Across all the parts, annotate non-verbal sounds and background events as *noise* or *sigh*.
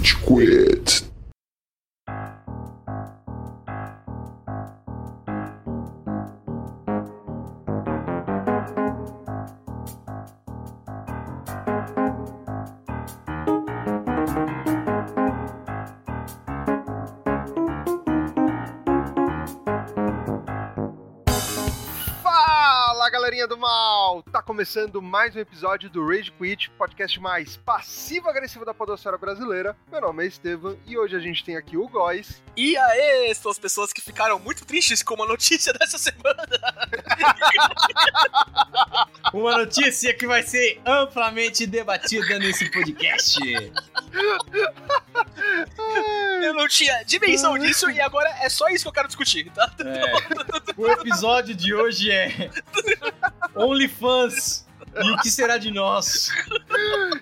Rage Quit. Começando mais um episódio do Rage Quit, podcast mais passivo-agressivo da podosfera brasileira. Meu nome é Estevam e hoje a gente tem aqui o Góis. E aí, são as pessoas que ficaram muito tristes com uma notícia *laughs* dessa semana. Uma notícia que vai ser amplamente debatida nesse podcast. *laughs* Eu não tinha dimensão disso e agora é só isso que eu quero discutir, tá? É. O episódio de hoje é *laughs* OnlyFans e o que será de nós.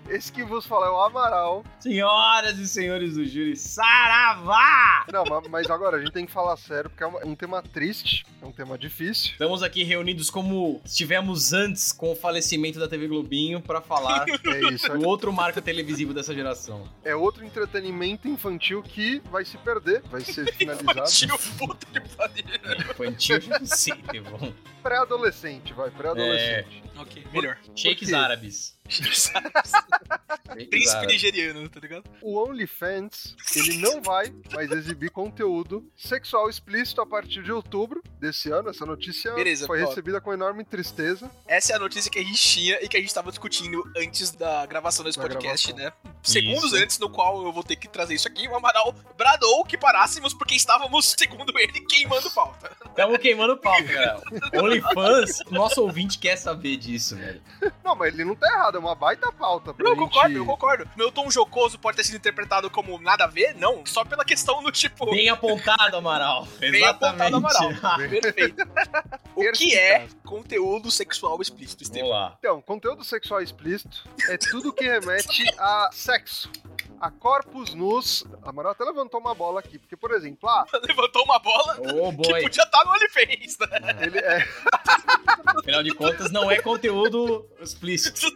Esse que vos fala é o Amaral. Senhoras e senhores do júri, saravá! Não, ma- mas agora a gente tem que falar sério porque é uma- um tema triste, é um tema difícil. Estamos aqui reunidos como estivemos antes com o falecimento da TV Globinho pra falar *laughs* É isso, do outro marco televisivo dessa geração. é outro entretenimento infantil que vai se perder, vai ser *laughs* finalizado. Tio, puta que pariu. Infantil, não sei, bom. Pré-adolescente, vai, pré-adolescente. Ok, melhor. Shakes árabes. Shakes Príncipe árabes. nigeriano, tá ligado? O OnlyFans, ele não vai mais exibir conteúdo sexual explícito a partir de outubro desse ano. Essa notícia Beleza, foi ó. recebida com enorme tristeza. Essa é a notícia que a gente tinha e que a gente tava discutindo antes da gravação desse Da podcast, gravação. né? Segundos Isso. antes, no qual eu vou ter que trazer isso aqui, o Amaral bradou que parássemos porque estávamos, *laughs* segundo ele, queimando pauta. Tamo queimando pau, galera. *laughs* OnlyFans, nosso ouvinte quer saber disso, velho. Não, mas ele não tá errado, é uma baita pauta pra Não, eu gente... concordo, eu concordo. Meu tom jocoso pode ter sido interpretado como nada a ver? Não, só pela questão do tipo. Bem apontado, Amaral. *laughs* Bem apontado, Amaral. Exatamente. Perfeito. o que é conteúdo sexual explícito, Estevam? Então, conteúdo sexual explícito é tudo que remete a sexo. A corpos nus. A Amaral até levantou uma bola aqui, porque, por exemplo, ah, *laughs* Levantou uma bola Ô, que podia estar no OnlyFans, né? ele é. *laughs* Afinal de contas, não é conteúdo explícito.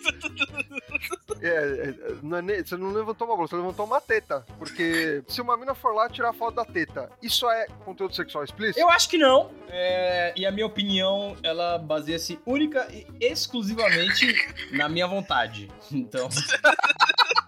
é, é, não é você não levantou uma bola, você levantou uma teta. Porque se uma mina for lá tirar foto da teta, isso é conteúdo sexual explícito? Eu acho que não. É, e a minha opinião, ela baseia-se única e exclusivamente na minha vontade. Então. *laughs*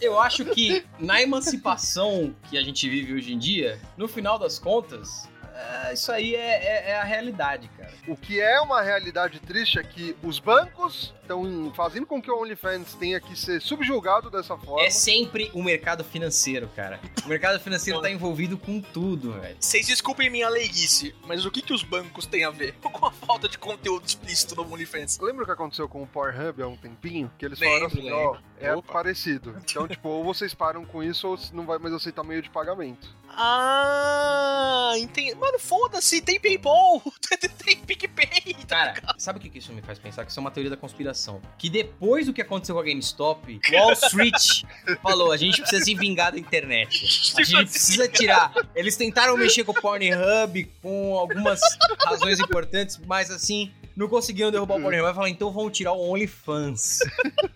Eu acho que na emancipação que a gente vive hoje em dia, no final das contas, é, isso aí é, é- é a realidade, cara. O que é uma realidade triste é que os bancos estão fazendo com que o OnlyFans tenha que ser subjugado dessa forma. É sempre o mercado financeiro, cara. O mercado financeiro tá envolvido com tudo, velho. Vocês desculpem minha leiguice, mas o que, que os bancos têm a ver *laughs* com a falta de conteúdo explícito no OnlyFans? Lembra o que aconteceu com o Pornhub há um tempinho? Que eles Lembro, falaram assim, ó, é Opa. parecido. *laughs* Então, tipo, ou vocês param com isso ou não vai mais aceitar meio de pagamento. Ah, entendi. Mano, foda-se, tem PayPal, *laughs* tem *laughs* PicPay. Cara, sabe o que isso me faz pensar? Que isso é uma teoria da conspiração. Que depois do que aconteceu com a GameStop, Wall Street *laughs* falou: a gente precisa se vingar da internet. *laughs* A gente precisa tirar. Eles tentaram mexer com o Pornhub com algumas razões importantes, mas assim. Não conseguiram derrubar o Pornhub. Vai falar, então vamos tirar o OnlyFans.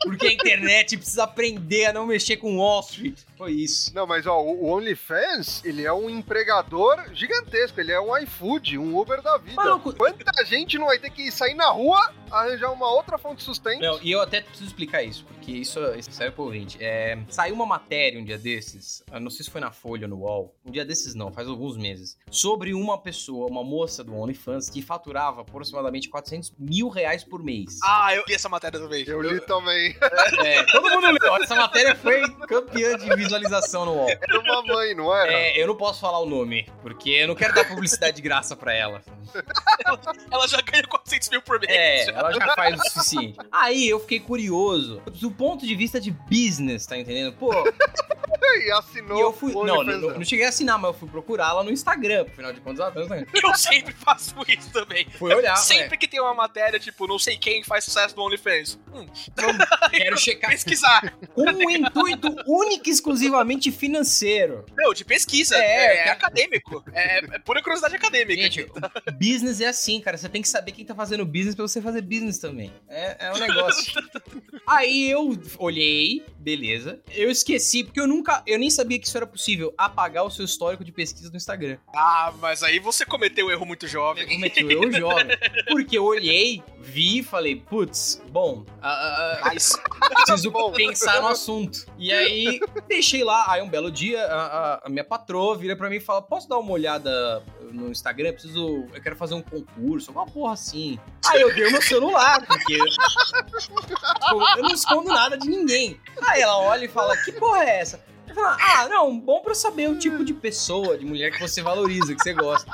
Porque a internet precisa aprender a não mexer com Wall Street. Foi isso. Não, mas ó, o OnlyFans, ele é um empregador gigantesco, ele é um iFood, um Uber da vida. Maluco. Quanta gente não vai ter que sair na rua, arranjar uma outra fonte de sustento? Não, e eu até preciso explicar isso, porque isso, isso serve pro ouvinte. É, saiu uma matéria um dia desses, eu não sei se foi na Folha ou no UOL, um dia desses não, faz alguns meses, sobre uma pessoa, uma moça do OnlyFans, que faturava aproximadamente 400 mil reais por mês. Ah, eu li essa matéria também. Eu li também. É, todo mundo leu, essa matéria foi campeã de visualização no UOL. Era uma mãe, não era? É, eu não posso falar o nome, porque eu não quero dar publicidade de graça pra ela. *laughs* Ela já ganha 400 mil por mês. É, ela já faz o suficiente. Aí eu fiquei curioso, do ponto de vista de business, tá entendendo? Pô, *laughs* E assinou E eu fui. Não, não, não cheguei a assinar, mas eu fui procurar lá no Instagram. Afinal de contas, ela tá no Instagram. Eu sempre faço isso também. Fui olhar, Sempre que tem uma matéria, tipo, não sei quem faz sucesso no OnlyFans. Hum, Quero *laughs* checar. pesquisar. Com um intuito único e exclusivamente financeiro. Não, de pesquisa. É, É, é é. acadêmico. É, é pura curiosidade acadêmica. Gente, business é assim, cara. Você tem que saber quem tá fazendo business pra você fazer business também. É, é um negócio. *laughs* Aí eu olhei, beleza. Eu esqueci, porque eu nunca. Eu nem sabia que isso era possível apagar o seu histórico de pesquisa no Instagram. Ah, mas aí você cometeu um erro muito jovem. Eu cometi um erro jovem. Porque eu olhei, vi e falei, putz, bom, ah, Mas, preciso *laughs* Bom. pensar no assunto. E aí, deixei lá. Aí, um belo dia, a, a- a minha patroa vira pra mim e fala: Posso dar uma olhada no Instagram? Eu preciso. Eu quero fazer um concurso, alguma porra assim. Aí eu dei o meu celular, porque. Eu não escondo nada de ninguém. Aí ela olha e fala: Que porra é essa? Eu falo, ah, não, bom pra saber o tipo de pessoa, de mulher que você valoriza, que você gosta.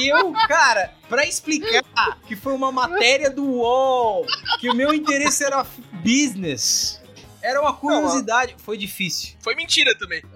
E eu, cara, pra explicar que foi uma matéria do UOL, que o meu interesse era business, era uma curiosidade, foi difícil. foi mentira também. *laughs*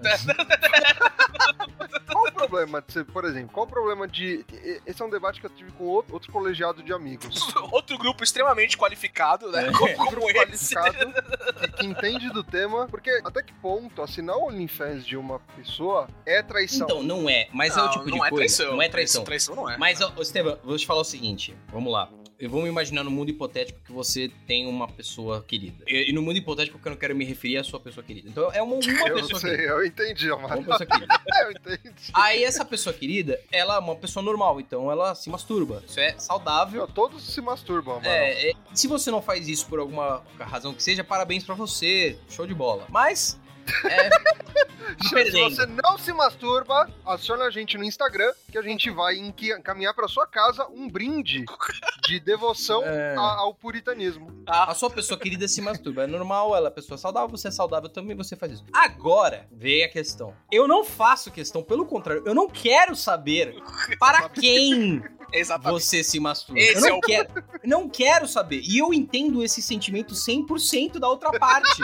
Qual o problema de ser, por exemplo, qual o problema de. Esse é um debate que eu tive com outro, outro colegiado de amigos. *laughs* Outro grupo extremamente qualificado, né? É. Como, Um como grupo esse. qualificado *laughs* que entende do tema, porque até que ponto assinar o OnlyFans de uma pessoa é traição? Então, não é, mas é o Não, tipo de não é coisa. traição. Não é traição. Traição não é. Mas, ó, Estevam, vou te falar o seguinte, vamos lá. Eu vou me imaginar no mundo hipotético que você tem uma pessoa querida. E, e no mundo hipotético que eu não quero me referir à sua pessoa querida. Então, é uma, uma *laughs* eu pessoa sei, querida. eu entendi, Uma Amaro. pessoa querida. *laughs* eu entendi. Aí essa pessoa querida, ela é uma pessoa normal, então ela se masturba. Isso é saudável. Todos se masturbam, Amaro. É, é, se você não faz isso por alguma razão que seja, parabéns pra você, show de bola. Mas, é, Se você não se masturba, aciona a gente no Instagram que a gente vai encaminhar pra sua casa um brinde de devoção *laughs* É. a- ao puritanismo. A sua pessoa querida se masturba. É normal, ela é pessoa saudável, você é saudável também, você faz isso. Agora, vem a questão. Eu não faço questão, pelo contrário, eu não quero saber para *laughs* quem Exatamente. você se masturba. Esse eu não é o quero, não quero saber. E eu entendo esse sentimento 100% da outra parte.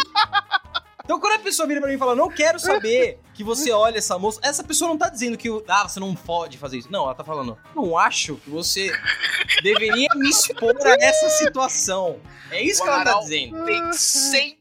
Então, quando a pessoa vira pra mim e fala, não quero saber que você olha essa moça, essa pessoa não tá dizendo que, ah, você não pode fazer isso. Não, ela tá falando, não acho que você deveria me expor a essa situação. É isso O que ela tá dizendo. Tem 100%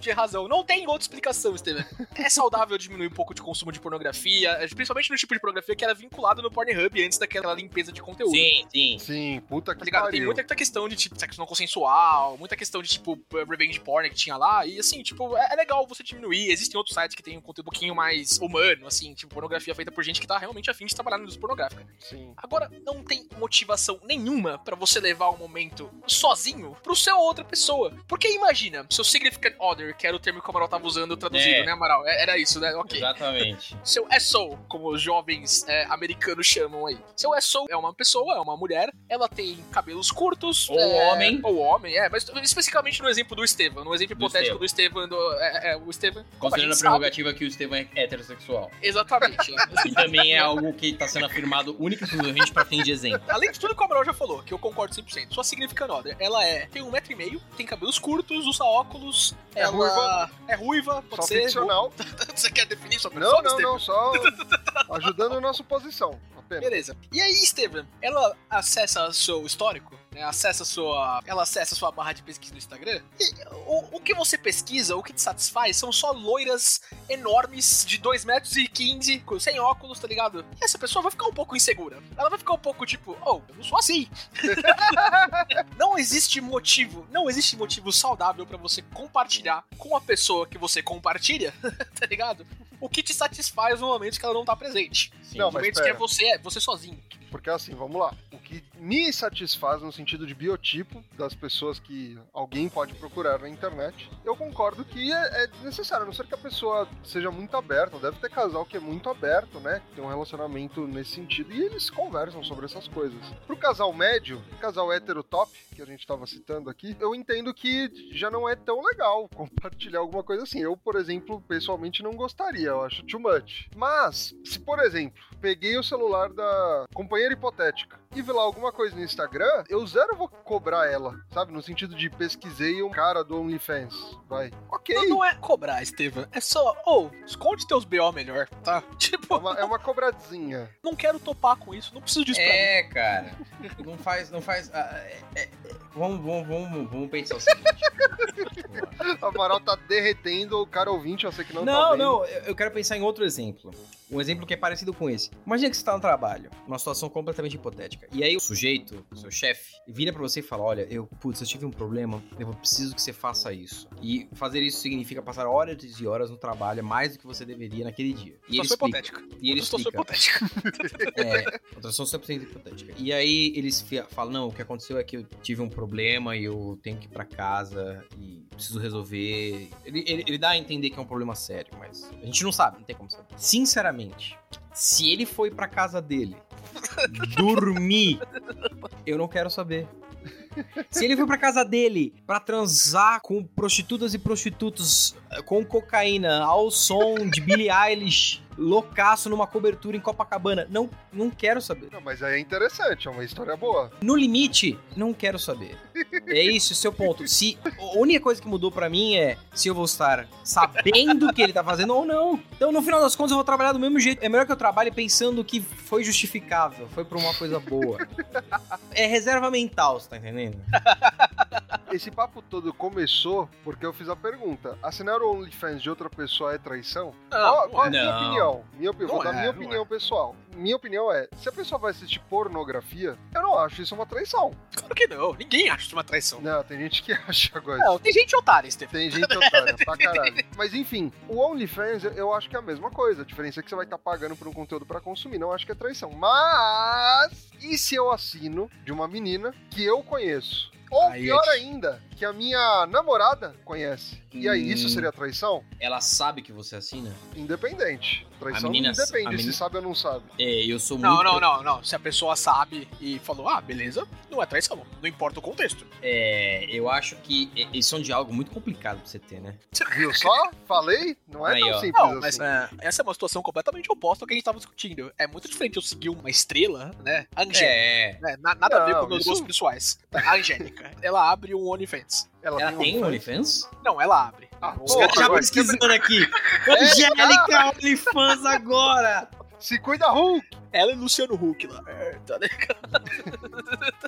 de razão. Não tem outra explicação, Steven. É saudável diminuir um pouco de consumo de pornografia, é, principalmente no tipo de pornografia que era vinculado no Pornhub antes daquela limpeza de conteúdo. Sim, sim. Sim, puta Tá que ligado? Tem pariu. muita questão de, tipo, sexo não consensual, muita questão de, tipo, revenge porn que tinha lá. E, assim, tipo, é, é legal você diminuir. Existem outros sites que tem um conteúdo um pouquinho mais humano, assim, tipo, pornografia feita por gente que tá realmente afim de trabalhar na indústria pornográfica. Sim. Agora, não tem motivação nenhuma pra você levar um momento sozinho pro seu outra pessoa. Porque imagina, seu significant other, que era o termo que o Amaral tava usando traduzido, É. né, Amaral? É- Era isso, né? Ok. Exatamente. *laughs* Seu SO, como os jovens é, americanos chamam aí. Seu SO é uma pessoa, é uma mulher, ela tem cabelos curtos. Ou é, homem. Ou homem, é. Mas especificamente no exemplo do Estevam, no exemplo Do hipotético do Estevam, do, é, é, o Estevam. a Considerando a gente sabe- prerrogativa que o Estevam é heterossexual. Exatamente. *laughs* E também é algo que tá sendo afirmado única e exclusivamente pra fim de exemplo. Além de tudo que o Amaral já falou, que eu concordo 100%, sua significant other, ela é, tem um metro e meio, tem cabelos curtos, usa óculos, É ela ruiva. é ruiva, pode Só ser. ficcional. *laughs* Você quer definir sua pessoa, Não, não, não, só *laughs* ajudando a nossa posição. Apenas. Beleza. E aí, Estevam, ela acessa seu histórico, né? Acessa sua. Ela acessa sua barra de pesquisa no Instagram. E o, o que você pesquisa, o que te satisfaz, são só loiras enormes de 2 metros e 15, com- sem óculos, tá ligado? E essa pessoa vai ficar um pouco insegura. Ela vai ficar um pouco tipo, oh, eu não sou assim. *laughs* não existe motivo, não existe motivo saudável pra você compartilhar com a pessoa que você compartilha, *laughs* tá ligado? O que te satisfaz no momento que ela não tá presente. Sim. Não, No momento que é você, é você sozinho. Porque assim, vamos lá. O que me satisfaz no sentido de biotipo das pessoas que alguém pode procurar na internet, eu concordo que é, é a não ser que a pessoa seja muito aberta. Deve ter casal que é muito aberto, né? Que tem um relacionamento nesse sentido e eles conversam sobre essas coisas. Pro casal médio, casal hétero top, que a gente tava citando aqui, eu entendo que já não é tão legal *laughs* compartilhar alguma coisa assim. Eu, por exemplo, pessoalmente não gostaria, eu acho too much. Mas, se por exemplo, peguei o celular companheira hipotética e vi lá alguma coisa no Instagram, eu zero vou cobrar ela, sabe? No sentido de pesquisei um cara do OnlyFans. Vai. Ok. Não, não é cobrar, Estevam. É só, ô, esconde teus BO melhor, tá? *laughs* É Tipo, uma, é uma cobradinha. não quero topar com isso, não preciso disso pra mim. É, cara. Não faz, não faz. ah, é- é- vamos, vamos, vamos, vamos pensar o seguinte. A Amaral tá derretendo o cara ouvinte, eu sei que não, tá Não, vendo. não, eu eu quero pensar em outro exemplo. Um exemplo que é parecido com esse. Imagina que você tá no trabalho, uma situação completamente hipotética. E aí o sujeito, o seu chefe, vira pra você e fala: Olha, eu, putz, eu tive um problema, eu preciso que você faça isso. E fazer isso significa passar horas e horas no trabalho, mais do que você deveria naquele dia. E ele explica. hipotética. E ele explica. hipotética. *laughs* É, situação 100% hipotética. E aí eles falam, não, o que aconteceu é que eu tive um problema e eu tenho que ir pra casa e preciso resolver. Ele, ele, ele dá a entender que é um problema sério, mas a gente não sabe, não tem como saber. Sinceramente, se ele foi pra casa dele dormir, eu não quero saber. Se ele foi pra casa dele pra transar com prostitutas e prostitutos eh, com cocaína ao som de Billie Eilish, loucaço numa cobertura em Copacabana, não, não quero saber. Não, mas aí é interessante, é uma história boa. No limite, não quero saber. É isso, o seu ponto. Se a única coisa que mudou pra mim é se eu vou estar sabendo o que ele tá fazendo ou não. Então, no final das contas, eu vou trabalhar do mesmo jeito. É melhor que eu trabalhe pensando que foi justificável, foi por uma coisa boa. É reserva mental, você tá entendendo? Esse papo todo começou porque eu fiz a pergunta: assinar o OnlyFans de outra pessoa é traição? qual Não, qual é a minha opinião? Minha opinião, Não vou dar é, minha opinião pessoal. Minha opinião é: se a pessoa vai assistir pornografia, eu não acho isso uma traição. Claro que não. Ninguém acha isso uma traição. Não, tem gente que *laughs* acha agora. Não, tem gente otária, Stephen. Tem gente otária, *laughs* pra caralho. Mas enfim, o OnlyFans eu acho que é a mesma coisa. A diferença é que você vai estar pagando por um conteúdo pra consumir. Não acho que é traição. Mas, e se eu assino de uma menina que eu conheço? Ou Aí é pior que- ainda, que a minha namorada conhece. E aí, isso Hum. seria traição? Ela sabe que você assina? Independente. Traição A menina- independe, a se menina- sabe ou não sabe. É, eu sou Não, muito. não, não, não. Se a pessoa sabe e falou, ah, beleza, não é traição. Não importa o contexto. É, eu acho que esse é um diálogo muito complicado pra você ter, né? Viu só? Falei? Não é Aí, tão ó. simples Não, mas assim. é, essa é uma situação completamente oposta ao que a gente tava discutindo. É muito diferente eu seguir uma estrela, né? Angélica. É. né, na- nada a ver Não, com meus isso- gostos pessoais. A Angélica, ela abre um OnlyFans. Ela tem um OnlyFans? Não, ela abre. Ah, Os caras já pesquisando aqui. *laughs* É, Angélica OnlyFans agora! Se cuida, Hulk! Ela e Luciano Huck lá. É, tá ligado?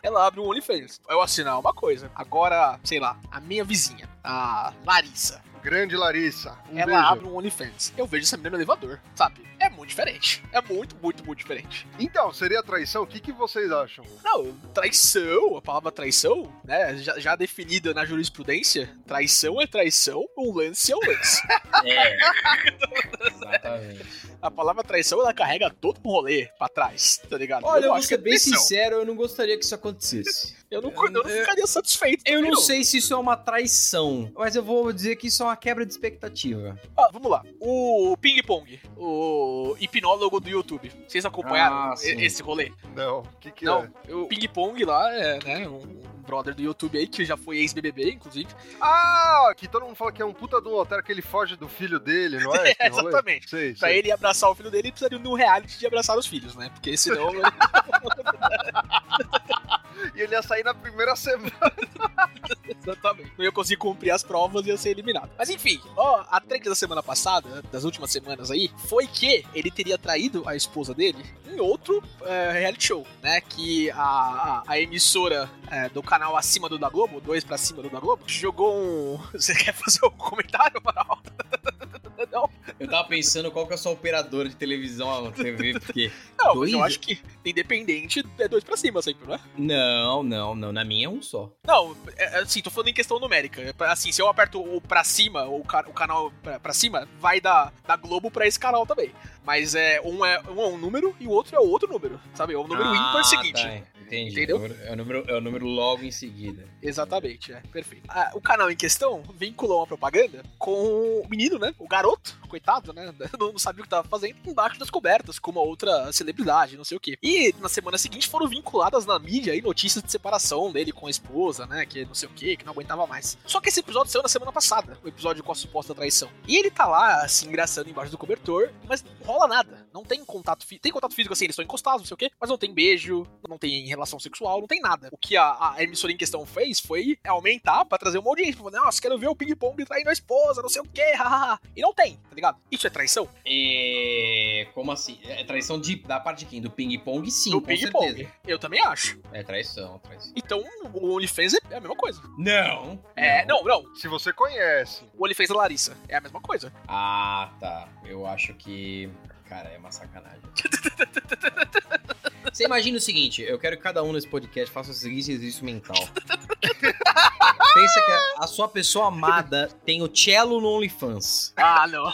ela abre um OnlyFans. Eu assinar uma coisa. Agora, sei lá, a minha vizinha, a Larissa, Grande Larissa. Um ela beijo. abre um OnlyFans. Eu vejo essa menina no elevador, sabe? É muito diferente. É muito, muito, muito diferente. Então, seria traição? O que, que vocês acham? Não, traição, a palavra traição, né? Já, já definida na jurisprudência, traição é traição, um lance é um lance. *laughs* É. *laughs* Exatamente. *laughs* a palavra traição, ela carrega todo um rolê pra trás, tá ligado? Olha, eu não vou acho que é ser bem traição. sincero, eu não gostaria que isso acontecesse. Eu não, eu não Eu- ficaria satisfeito. Eu também, não sei se isso é uma traição, mas eu vou dizer que isso é uma quebra de expectativa. Ah, vamos lá. O Ping Pong, o hipnólogo do YouTube. Vocês acompanharam Ah, esse rolê? Não, o que, que Não, é? o Ping Pong lá é, né, um brother do YouTube aí, que já foi ex-BBB, inclusive. Ah, que todo mundo fala que é um puta de um otário que ele foge do filho dele, não é? *laughs* É, exatamente. Sei, Pra sei. ele abraçar o filho dele, ele precisaria de um reality de abraçar os filhos, né? Porque senão... *laughs* *laughs* E ele ia sair na primeira semana. *laughs* Exatamente. Não ia conseguir cumprir as provas e ia ser eliminado. Mas enfim, ó, a trend da semana passada, das últimas semanas aí, foi que ele teria traído a esposa dele em outro é, reality show, né? Que a, a, a emissora é, do canal acima do da Globo, dois pra cima do da Globo, jogou um. *laughs* Você quer fazer um comentário, *laughs* Não, Eu tava pensando qual que é a sua operadora de televisão TV, porque. *laughs* não, Dois? eu acho que independente é dois pra cima sempre, não é? Não, não, não. Na minha é um só. Não, é, assim, tô falando em questão numérica. É Assim, se eu aperto o pra cima, o, o canal pra, pra cima, vai da, da Globo pra esse canal também. Mas é um, é um é um número e o outro é outro número, sabe? É o número ah, ímpar seguinte. Tá, entendi. Entendeu? É o, número, é, o número, é logo em seguida. Exatamente, é, perfeito. Ah, o canal em questão vinculou uma propaganda com o menino, né? O garoto, coitado, né? *laughs* Não, sabia o que tava fazendo, embaixo das cobertas, com uma outra celebridade, não sei o quê. E na semana seguinte foram vinculadas na mídia aí notícias de separação dele com a esposa, né? Que não sei o quê, que não aguentava mais. Só que esse episódio saiu na semana passada, o episódio com a suposta traição. E ele tá lá, se engraçando embaixo do cobertor, mas não rola nada. Não tem contato físico. Tem contato físico assim, eles estão encostados, não sei o quê, mas não tem beijo, não tem relação sexual, não tem nada. O que a, a emissora em questão fez foi aumentar pra trazer uma audiência. Falar, nossa, quero ver o ping-pong traindo a esposa, não sei o quê, *laughs* hahaha. E não tem, tá ligado? Isso é traição? É. Como assim? É traição de, da parte de quem? Do ping-pong, sim, Do ping-pong. Eu também acho. É traição, traição. Então, o OnlyFans é é a mesma coisa. Não. É, não, não. Se você conhece. O OnlyFans da Larissa é a mesma coisa. Ah, tá. Eu acho que. Cara, é uma sacanagem. Você imagina o seguinte: eu quero que cada um nesse podcast faça o seguinte exercício mental. Pensa que a- sua pessoa amada tem o cello no OnlyFans. Ah, não.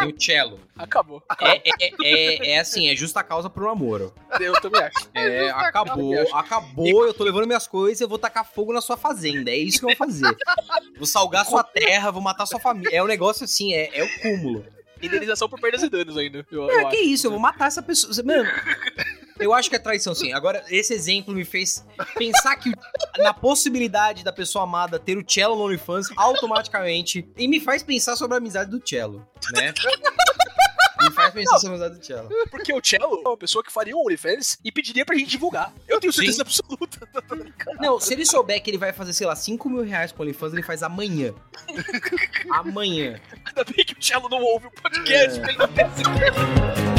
Tem o cello. Acabou. É, é, é, é assim, é justa causa pro namoro. Eu também acho. É, justa acabou, causa. acabou, eu tô levando minhas coisas, eu vou tacar fogo na sua fazenda. É isso que eu vou fazer. Vou salgar sua terra, vou matar sua família. É um negócio assim, é, é o cúmulo. Indenização por perdas e danos ainda. Eu, É, eu que acho. isso, eu vou matar essa pessoa. Mano, eu acho que é traição, sim. Agora, esse exemplo me fez pensar que na possibilidade da pessoa amada ter o cello no OnlyFans automaticamente. E me faz pensar sobre a amizade do cello, né? Sobre a amizade do cello. Porque o Cello é uma pessoa que faria um OnlyFans e pediria pra gente divulgar. Eu tenho certeza Sim. absoluta. *laughs* Não, se ele souber que ele vai fazer, sei lá, 5 mil reais com OnlyFans, ele faz amanhã. *laughs* amanhã. Ainda bem que o Cello não ouve o podcast. É. ele não Eu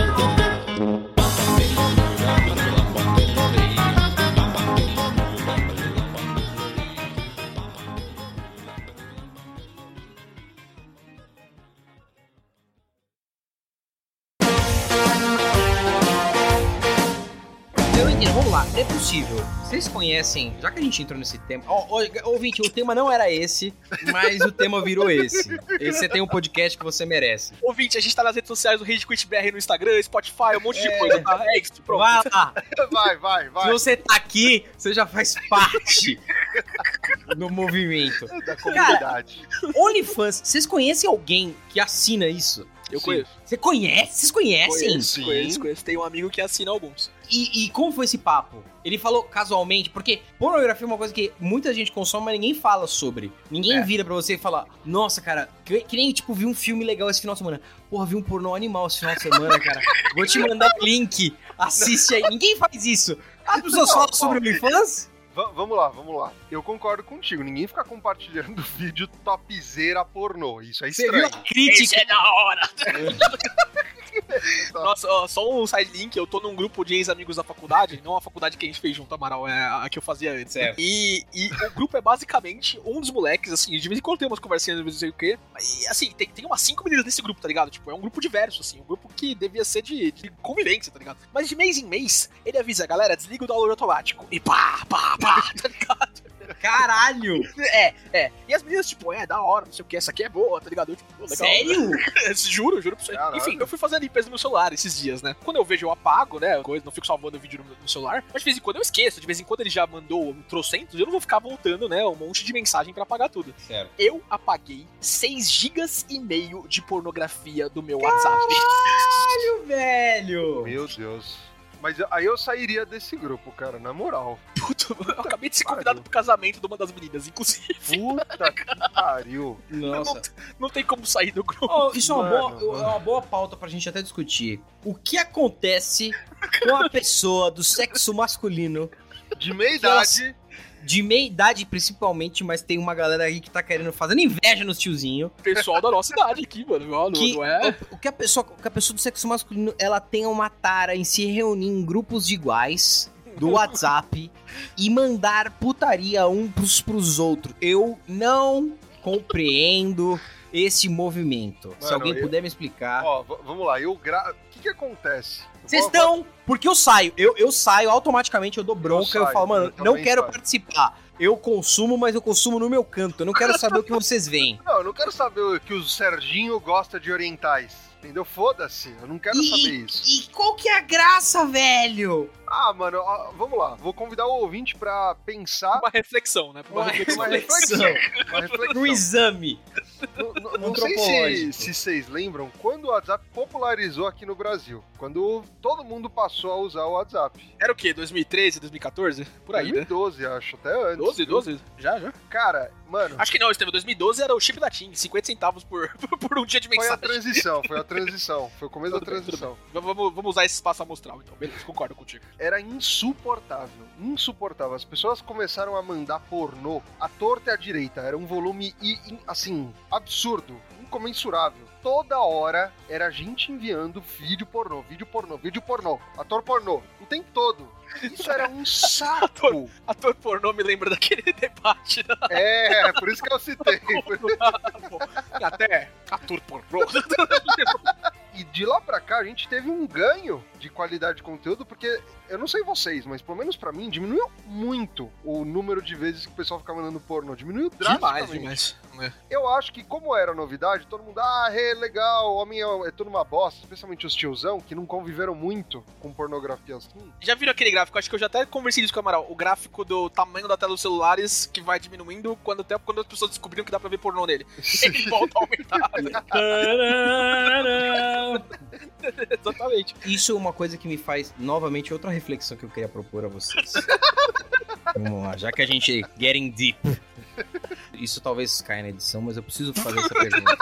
possível. Vocês conhecem, já que a gente entrou nesse tema. Ó, ó, ouvinte, o tema não era esse, mas o tema virou esse. Esse você tem um podcast que você merece. Ouvinte, a gente tá nas redes sociais do Rage Quit BR no Instagram, Spotify, um monte de coisa, tá? É isso, pronto. Vai lá. *laughs* Vai, vai, Se vai. você tá aqui, você já faz parte do movimento. Da comunidade. OnlyFans, vocês conhecem alguém que assina isso? Eu Sim. conheço. Você conhece? Vocês conhecem? Conheço, Sim. conheço, conheço. Tem um amigo que assina alguns. E, e como foi esse papo? Ele falou casualmente, porque pornografia é uma coisa que muita gente consome, mas ninguém fala sobre. Ninguém É. vira pra você e fala, nossa, cara, que, que nem, tipo, vi um filme legal esse final de semana. Porra, vi um pornô animal esse final de semana, cara. Vou te mandar o link, assiste aí. Ninguém faz isso. As pessoas falam sobre OnlyFans? Va- vamos lá, vamos lá. Eu concordo contigo. Ninguém fica compartilhando *laughs* vídeo topzera pornô. Isso é Você viu estranho. a crítica? Isso é da hora! *laughs* *laughs* Nossa, ó, só um side link, eu tô num grupo de ex-amigos da faculdade, não a faculdade que a gente fez junto, Amaral, é a que eu fazia antes. Certo. E, e o grupo é basicamente um dos moleques, assim, de vez em quando tem umas conversinhas, não sei o quê. E assim, tem, tem umas cinco meninas nesse grupo, tá ligado? Tipo, é um grupo diverso, assim, um grupo que devia ser de, de convivência, tá ligado? Mas de mês em mês, ele avisa, galera, desliga o download automático. E pá, pá, pá, *laughs* tá ligado? Caralho! É, é. E as meninas, tipo, é, da hora, não sei o que, essa aqui é boa, tá ligado? Eu, tipo, pô, legal. Sério? *laughs* juro, juro pra você. Caralho. Enfim, eu fui fazer a limpeza no meu celular esses dias, né? Quando eu vejo, eu apago, né? Coisa, não fico salvando o vídeo no, no celular. Mas de vez em quando eu esqueço. De vez em quando ele já mandou um trocentos, eu não vou ficar voltando, né? Um monte de mensagem pra apagar tudo. Certo. Eu apaguei 6 gigas e meio de pornografia do meu WhatsApp. Caralho, velho! Meu Deus. Mas aí eu sairia desse grupo, cara, na moral. *laughs* Puto, eu acabei de ser convidado pro casamento de uma das meninas, inclusive. *laughs* Puta que pariu. Nossa. Não tem como sair do grupo. Oh, isso é uma, Mano, boa, mano. é uma boa pauta pra gente até discutir. O que acontece com a pessoa do sexo masculino, De meia idade, de meia idade principalmente, mas tem uma galera aí que tá querendo, fazendo inveja nos tiozinhos. Pessoal da nossa idade aqui, mano. Não, Que, não é. o, o que a pessoa, o que a pessoa do sexo masculino, ela tem uma tara em se reunir em grupos de iguais do *laughs* WhatsApp e mandar putaria um pros, pros outros. Eu não compreendo esse movimento. Se Mano, alguém eu- puder me explicar. ó, vamos lá, eu gra... O que que acontece? Eu Vocês estão. Porque eu saio. Eu, eu saio automaticamente, eu dou bronca, eu, saio, falo, mano, eu não quero saio. participar. Eu consumo, mas eu consumo no meu canto. Eu não quero saber o que vocês veem. *laughs* Não, eu não quero saber que o Serginho gosta de orientais. Entendeu? Foda-se, eu não quero E- saber isso. E qual que é a graça, velho? Ah, mano, ó, vamos lá. Vou convidar o ouvinte pra pensar Uma reflexão, né? Uma Uma reflexão. uma reflexão. Uma reflexão. Um exame. Não, não- não sei se, se vocês lembram quando o WhatsApp popularizou aqui no Brasil. Quando todo mundo passou a usar o WhatsApp. Era o quê? 2013, 2014? Por aí, né? 2012, acho, até antes. 12, viu? 12? Já, já. Cara, mano, Acho que não, Estevam. 2012 era o chip da TIM, 50 centavos *laughs* por, por um dia de foi a mensagem. transição, foi a transição. Foi o começo Tudo da bem, transição. bem. Vamos, vamos usar esse espaço amostral, então. Beleza, concordo contigo. Era insuportável, insuportável. As pessoas começaram a mandar pornô à torta e à direita. Era um volume, assim, absurdo, incomensurável. toda hora era gente enviando vídeo pornô, vídeo pornô, vídeo pornô, ator pornô, o tempo todo. Isso era um *laughs* saco. Ator pornô me lembra daquele *laughs* debate. Né? É, por isso que eu citei. *laughs* Até ator pornô. E de lá pra cá a gente teve um ganho de qualidade de conteúdo, porque eu não sei vocês, mas pelo menos pra mim diminuiu muito o número de vezes que o pessoal ficava mandando pornô. Diminuiu drasticamente. Demais, demais. Eu acho que, como era novidade, todo mundo, ah, é legal, homem é, é tudo uma bosta, especialmente os tiozão, que não conviveram muito com pornografia assim. Já viram aquele gráfico? Acho que eu já até conversei isso com o Amaral. O gráfico do tamanho da tela dos celulares que vai diminuindo quando, até, quando as pessoas descobriram que dá pra ver pornô nele. *laughs* Ele volta a aumentar. Exatamente. *laughs* Isso é uma coisa que me faz, novamente, outra reflexão que eu queria propor a vocês. *laughs* Vamos lá, já que a gente getting deep. Isso talvez caia na edição, mas eu preciso *laughs* fazer essa pergunta.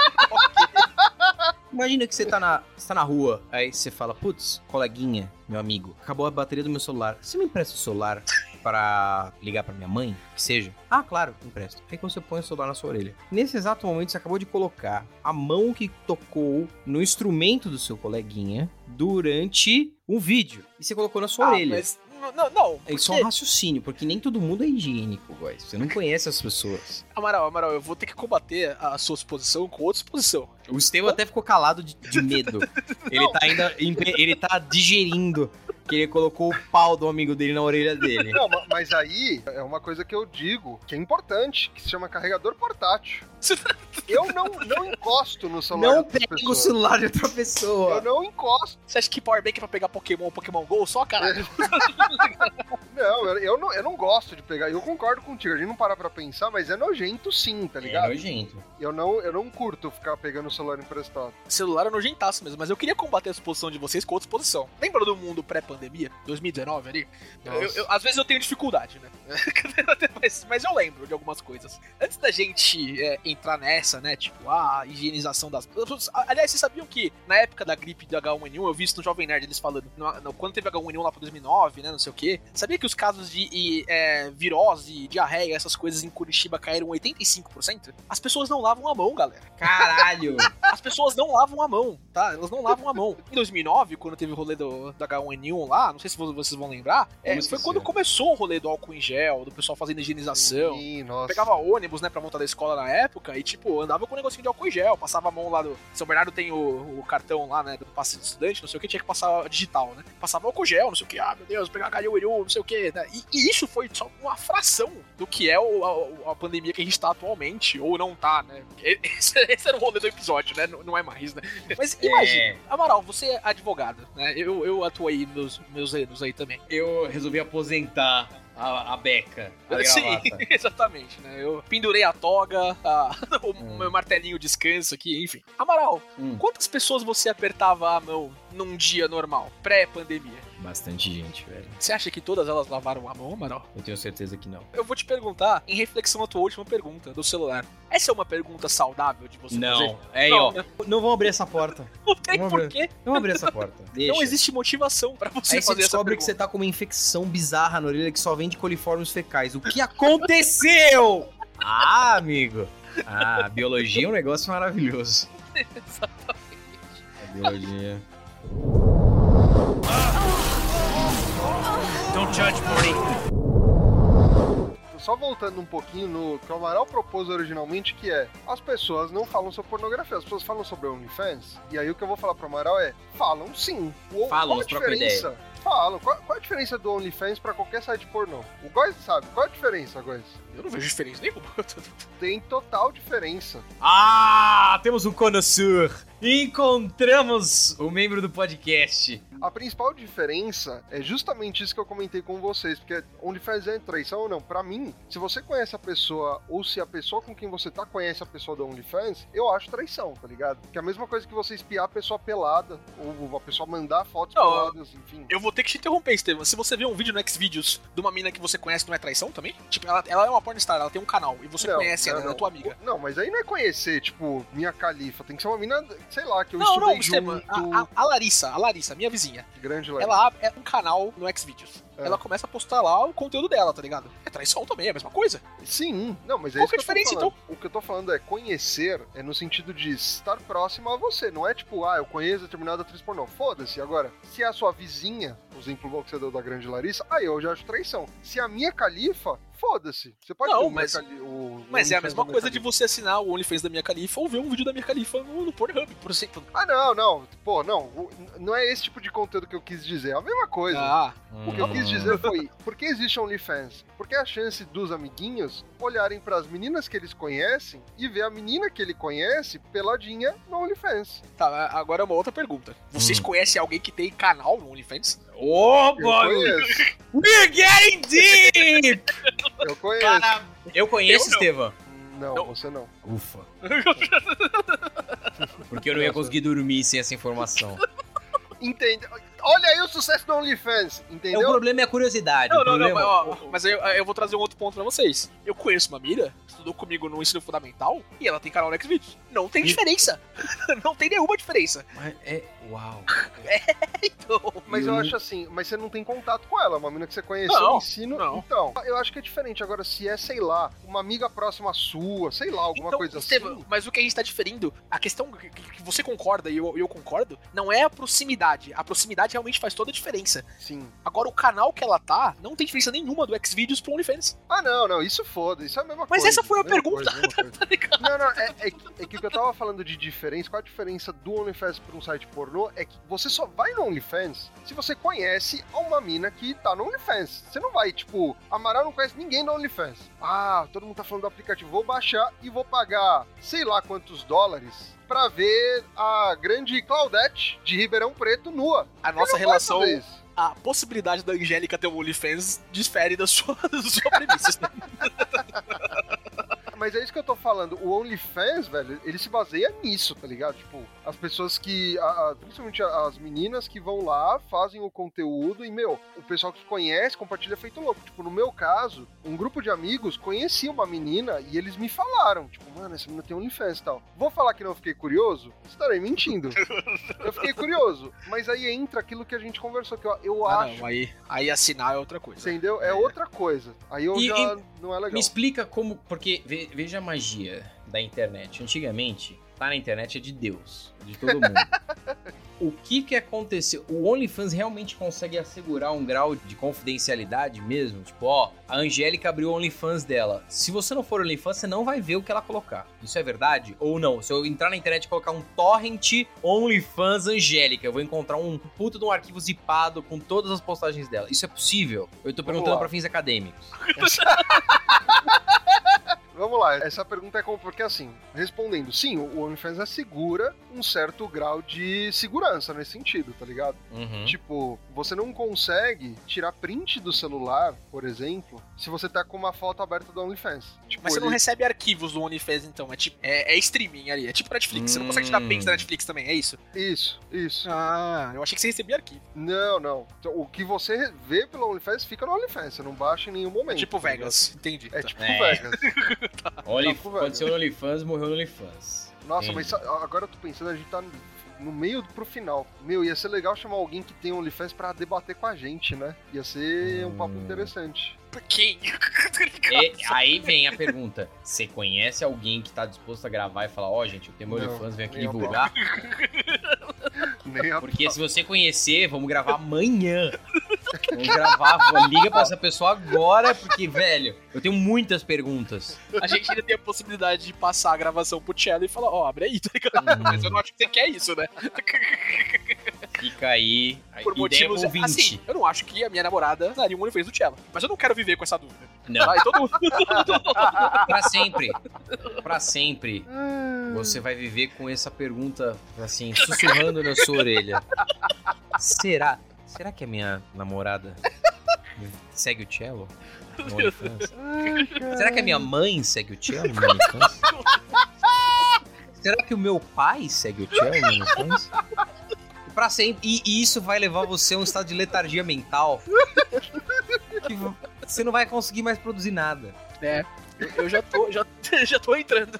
Imagina que você tá na, você tá na rua, aí você fala, putz, coleguinha, meu amigo, acabou a bateria do meu celular. Você me empresta o celular para ligar para minha mãe? Que seja. Ah, claro, empresto. Aí você põe o celular na sua orelha. Nesse exato momento, você acabou de colocar a mão que tocou no instrumento do seu coleguinha durante um vídeo. E você colocou na sua Ah, orelha. mas não, não. Isso é um raciocínio, porque nem todo mundo é higiênico, guys. Você não conhece as pessoas. Amaral, Amaral, eu vou ter que combater a sua exposição com outra exposição. O Estevam até ficou calado de, de medo. *laughs* Ele tá ainda. Ele tá digerindo que ele colocou o pau do amigo dele na orelha dele. Não, ma- mas aí é uma coisa que eu digo que é importante, que se chama carregador portátil. *laughs* Eu não, não encosto no celular Não outras pega o celular de outra Eu pessoa. não encosto. Você acha que Powerbank é pra pegar Pokémon, Pokémon GO? Só caralho. *laughs* Não, eu, eu não, eu não gosto de pegar. Eu concordo contigo, a gente não para pra pensar, mas é nojento sim, tá É ligado? nojento. Eu não, eu não curto ficar pegando o celular emprestado. celular é nojentaço mesmo, mas eu queria combater a exposição de vocês com outra exposição. Lembra do mundo pré-pandemia? 2019 ali? Eu- eu- às vezes eu tenho dificuldade, né? *laughs* mas, mas eu lembro de algumas coisas. Antes da gente é, entrar nessa, né? Tipo, a higienização das. Aliás, vocês sabiam que na época da gripe de H1N1, eu vi isso no Jovem Nerd eles falando, no- no- quando teve H1N1 lá pra 2009, né? Não sei o quê. Sabia que os casos de e, é, virose, diarreia, essas coisas em Curitiba caíram 85%? As pessoas não lavam a mão, galera. Caralho! As pessoas não lavam a mão, tá? Elas não lavam a mão. Em 2009, quando teve o rolê do, do H1N1 lá, não sei se vo- vocês vão lembrar, é, Vamos foi quando começou o rolê do álcool em gel, do pessoal fazendo higienização. Sim, nossa. Pegava ônibus, né, pra voltar da escola na época e, tipo, andava com um negocinho de álcool em gel, passava a mão lá do. São Bernardo tem o, o cartão lá, né, do passe de estudante, não sei o que, tinha que passar digital, né? Passava álcool gel, não sei o que, ah, meu Deus, pegar H1N1, não sei o que, né? E, e isso foi só uma fração do que é o- a, a pandemia que a gente tá atualmente, ou não tá, né? *laughs* Esse, esse era o rolê do episódio, né? Não, não é mais, né? Mas imagina, É, Amaral, você é advogado, né? Eu, eu atuei nos meus anos aí também. eu resolvi aposentar a, a beca, a *laughs* Sim, *laughs* exatamente, né? Eu pendurei a toga, a- *laughs* o Hum. meu martelinho descanso aqui, enfim. Amaral, Hum, quantas pessoas você apertava a mão num dia normal, pré-pandemia? Bastante gente, velho. Você acha que todas elas lavaram a mão, Amaral? Eu tenho certeza que não. Eu vou te perguntar, em reflexão à tua última pergunta do celular. Essa é uma pergunta saudável de você fazer? Não. É aí, Não, ó. né? Não vão abrir essa porta. *laughs* Não tem Vamos porquê. Não vão abrir essa porta. *laughs* Deixa. Não existe motivação pra você Aí você fazer essa descobre que você tá com uma infecção bizarra na orelha que só vem de coliformes fecais. O que aconteceu? *laughs* ah, amigo. Ah, a biologia é um negócio maravilhoso. A biologia. Don't judge, Morty. Só voltando um pouquinho no que o Amaral propôs originalmente, que é as pessoas não falam sobre pornografia, as pessoas falam sobre OnlyFans. E aí o que eu vou falar pro Amaral é: falam sim. O, Falam, qual a diferença? Falam. Qual, qual a diferença do OnlyFans pra qualquer site pornô? O Góis sabe. Qual a diferença, Góis? Eu não vejo diferença nenhuma. *laughs* Tem total diferença. Ah, temos um connoisseur. Encontramos o membro do podcast. A principal diferença é justamente isso que eu comentei com vocês, porque OnlyFans é traição ou não. Pra mim, se você conhece a pessoa, ou se a pessoa com quem você tá conhece a pessoa do OnlyFans, eu acho traição, tá ligado? Que é a mesma coisa que você espiar a pessoa pelada, ou a pessoa mandar fotos Não, peladas, enfim. Eu vou ter que te interromper, Estevam. Se você vê um vídeo no Xvideos de uma mina que você conhece, não é traição também? Tipo, ela, ela é uma pornstar, ela tem um canal e você Não, conhece ela, não, ela é não. tua amiga. Não, mas aí não é conhecer, tipo, minha califa. Tem que ser uma mina, sei lá, que eu Não, estudei não, Estevam. junto. A, a- a Larissa, a Larissa, minha vizinha, Grande lá. ela abre é um canal no Xvideos. É. ela começa a postar lá o conteúdo dela, tá ligado? É traição também, é a mesma coisa. Sim, não, mas é Qual isso que é a diferença, falando. O que eu tô falando é conhecer, é no sentido de estar próximo a você. Não é tipo, ah, eu conheço determinada atriz pornô. Foda-se. Agora, se é a sua vizinha, o exemplo que você deu da grande Larissa, aí eu já acho traição. Se é a minha califa, foda-se. Você pode Não, mas- o- Mas é a mesma coisa de você assinar o OnlyFans da minha califa ou ver um vídeo da minha califa no, no Pornhub, por exemplo. Ah, não, não. Pô, não. o- Não é esse tipo de conteúdo que eu quis dizer. É a mesma coisa. Ah, O que eu quis dizer foi, por que existe OnlyFans? Porque a chance dos amiguinhos olharem para as meninas que eles conhecem e ver a menina que ele conhece peladinha no OnlyFans. tá, agora uma outra pergunta. Vocês Hum. conhecem alguém que tem canal no OnlyFans? Opa! conheço, We're getting deep! eu conheço. Cara, eu conheço, Eu. Estevam. Não, Não. você não. Ufa. *laughs* Porque eu não ia conseguir dormir sem essa informação. Entende? Olha aí o sucesso do OnlyFans, É, o entendeu? problema é a curiosidade. Não, o não, não, problema... mas, ó, mas eu, eu vou trazer um outro ponto pra vocês. Eu conheço uma mira, estudou comigo no ensino fundamental, e ela tem canal no Xvideos. Não tem E- diferença. *laughs* não tem nenhuma diferença. Mas é... Uau. *laughs* Então, Mas Eu acho assim, mas você não tem contato com ela, uma menina que você conheceu Não, no ensino. não. Então, eu acho que é diferente. Agora, se é, sei lá, uma amiga próxima sua, sei lá, alguma então, coisa Estevam, assim. mas o que a gente tá diferindo, a questão que, que você concorda e eu, eu concordo, não é a proximidade. A proximidade realmente faz toda a diferença. Sim. Agora, o canal que ela tá, não tem diferença nenhuma do Xvideos pro OnlyFans. Ah, não, não, isso foda, isso é a mesma Mas coisa. essa foi a pergunta. *laughs* coisa, mesma coisa. Tá ligado? Não, não, é, é, que- é que o que eu tava falando de diferença, qual a diferença do OnlyFans pra um site pornô, é que você só vai no OnlyFans se você conhece uma mina que tá no OnlyFans. Você não vai, tipo, Amaral não conhece ninguém no OnlyFans. Ah, todo mundo tá falando do aplicativo, vou baixar e vou pagar sei lá quantos dólares pra ver a grande Claudete de Ribeirão Preto nua. A nossa relação, a possibilidade da Angélica ter um OnlyFans difere da sua, *laughs* da sua premissa. *laughs* Mas é isso que eu tô falando. O OnlyFans, velho, ele se baseia nisso, tá ligado? Tipo, as pessoas que. a- a- principalmente as meninas que vão lá, fazem o conteúdo e, meu, o pessoal que conhece compartilha feito louco. Tipo, no meu caso, um grupo de amigos conhecia uma menina e eles me falaram, tipo, mano, essa menina tem OnlyFans e tal. Vou falar que não fiquei curioso? Estarei mentindo. *laughs* eu fiquei curioso. Mas aí entra aquilo que a gente conversou, que eu, eu Ah, acho. não, aí, aí assinar é outra coisa. Entendeu? É outra coisa. Aí eu E- já não é legal. Me explica como. Porque veja a magia da internet. Antigamente, tá na internet é de Deus, de todo mundo. *laughs* o que que aconteceu? O OnlyFans realmente consegue assegurar um grau de confidencialidade mesmo? Tipo, ó, a Angélica abriu o OnlyFans dela. Se você não for OnlyFans, você não vai ver o que ela colocar. Isso é verdade? Ou não? Se eu entrar na internet e colocar um torrent OnlyFans Angélica, eu vou encontrar um puto de um arquivo zipado com todas as postagens dela. Isso é possível? Eu tô perguntando pra fins acadêmicos. *laughs* *laughs* Vamos lá, essa pergunta é como, porque assim, respondendo, sim, o OnlyFans assegura um certo grau de segurança nesse sentido, tá ligado? Uhum. Tipo, você não consegue tirar print do celular, por exemplo, se você tá com uma foto aberta do OnlyFans. Tipo, Mas você não ele- recebe arquivos do OnlyFans, então. É tipo, é, é streaming ali. É tipo Netflix. Você não consegue tirar Hum. print da Netflix também, é isso? Isso, isso. Ah, eu achei que você recebia arquivo. Não, não. Então, o que você vê pelo OnlyFans fica no OnlyFans, você não baixa em nenhum É momento. tipo tá? Vegas, entendi. É tipo É. Vegas. *laughs* Tá com velho. aconteceu no OnlyFans, morreu no OnlyFans. Nossa, Entendi. mas agora eu tô pensando, a gente tá no meio pro final. Meu, ia ser legal chamar alguém que tem OnlyFans pra debater com a gente, né? Ia ser um papo Hum. interessante. Quem? E *laughs* aí vem a pergunta: você conhece alguém que tá disposto a gravar e falar, ó, gente, eu tenho meu Não, OnlyFans, vem aqui divulgar? *laughs* Porque se você conhecer, vamos gravar amanhã. Vamos gravar, vou- liga pra essa pessoa agora, porque, velho, eu tenho muitas perguntas. A gente ainda tem a possibilidade de passar a gravação pro Cello e falar, ó, abre aí, tá ligado? Hum. Mas eu não acho que você quer isso, né? Fica aí. Por ideia motivos. ouvinte. Assim, eu não acho que a minha namorada daria um OnlyFans do Cello. Mas eu não quero viver com essa dúvida. Não, Tá? E todo *laughs* pra sempre. Pra sempre. Você vai viver com essa pergunta, assim, sussurrando na sua orelha. Será? Será que a minha namorada *laughs* segue o cello OnlyFans? Será que a minha mãe segue o cello no OnlyFans? *laughs* Será que o meu pai segue o cello no OnlyFans? Pra sempre. E, e isso vai levar você a um estado de letargia mental. Que vo- você não vai conseguir mais produzir nada. É. Eu, eu já tô, já, *laughs* já tô entrando.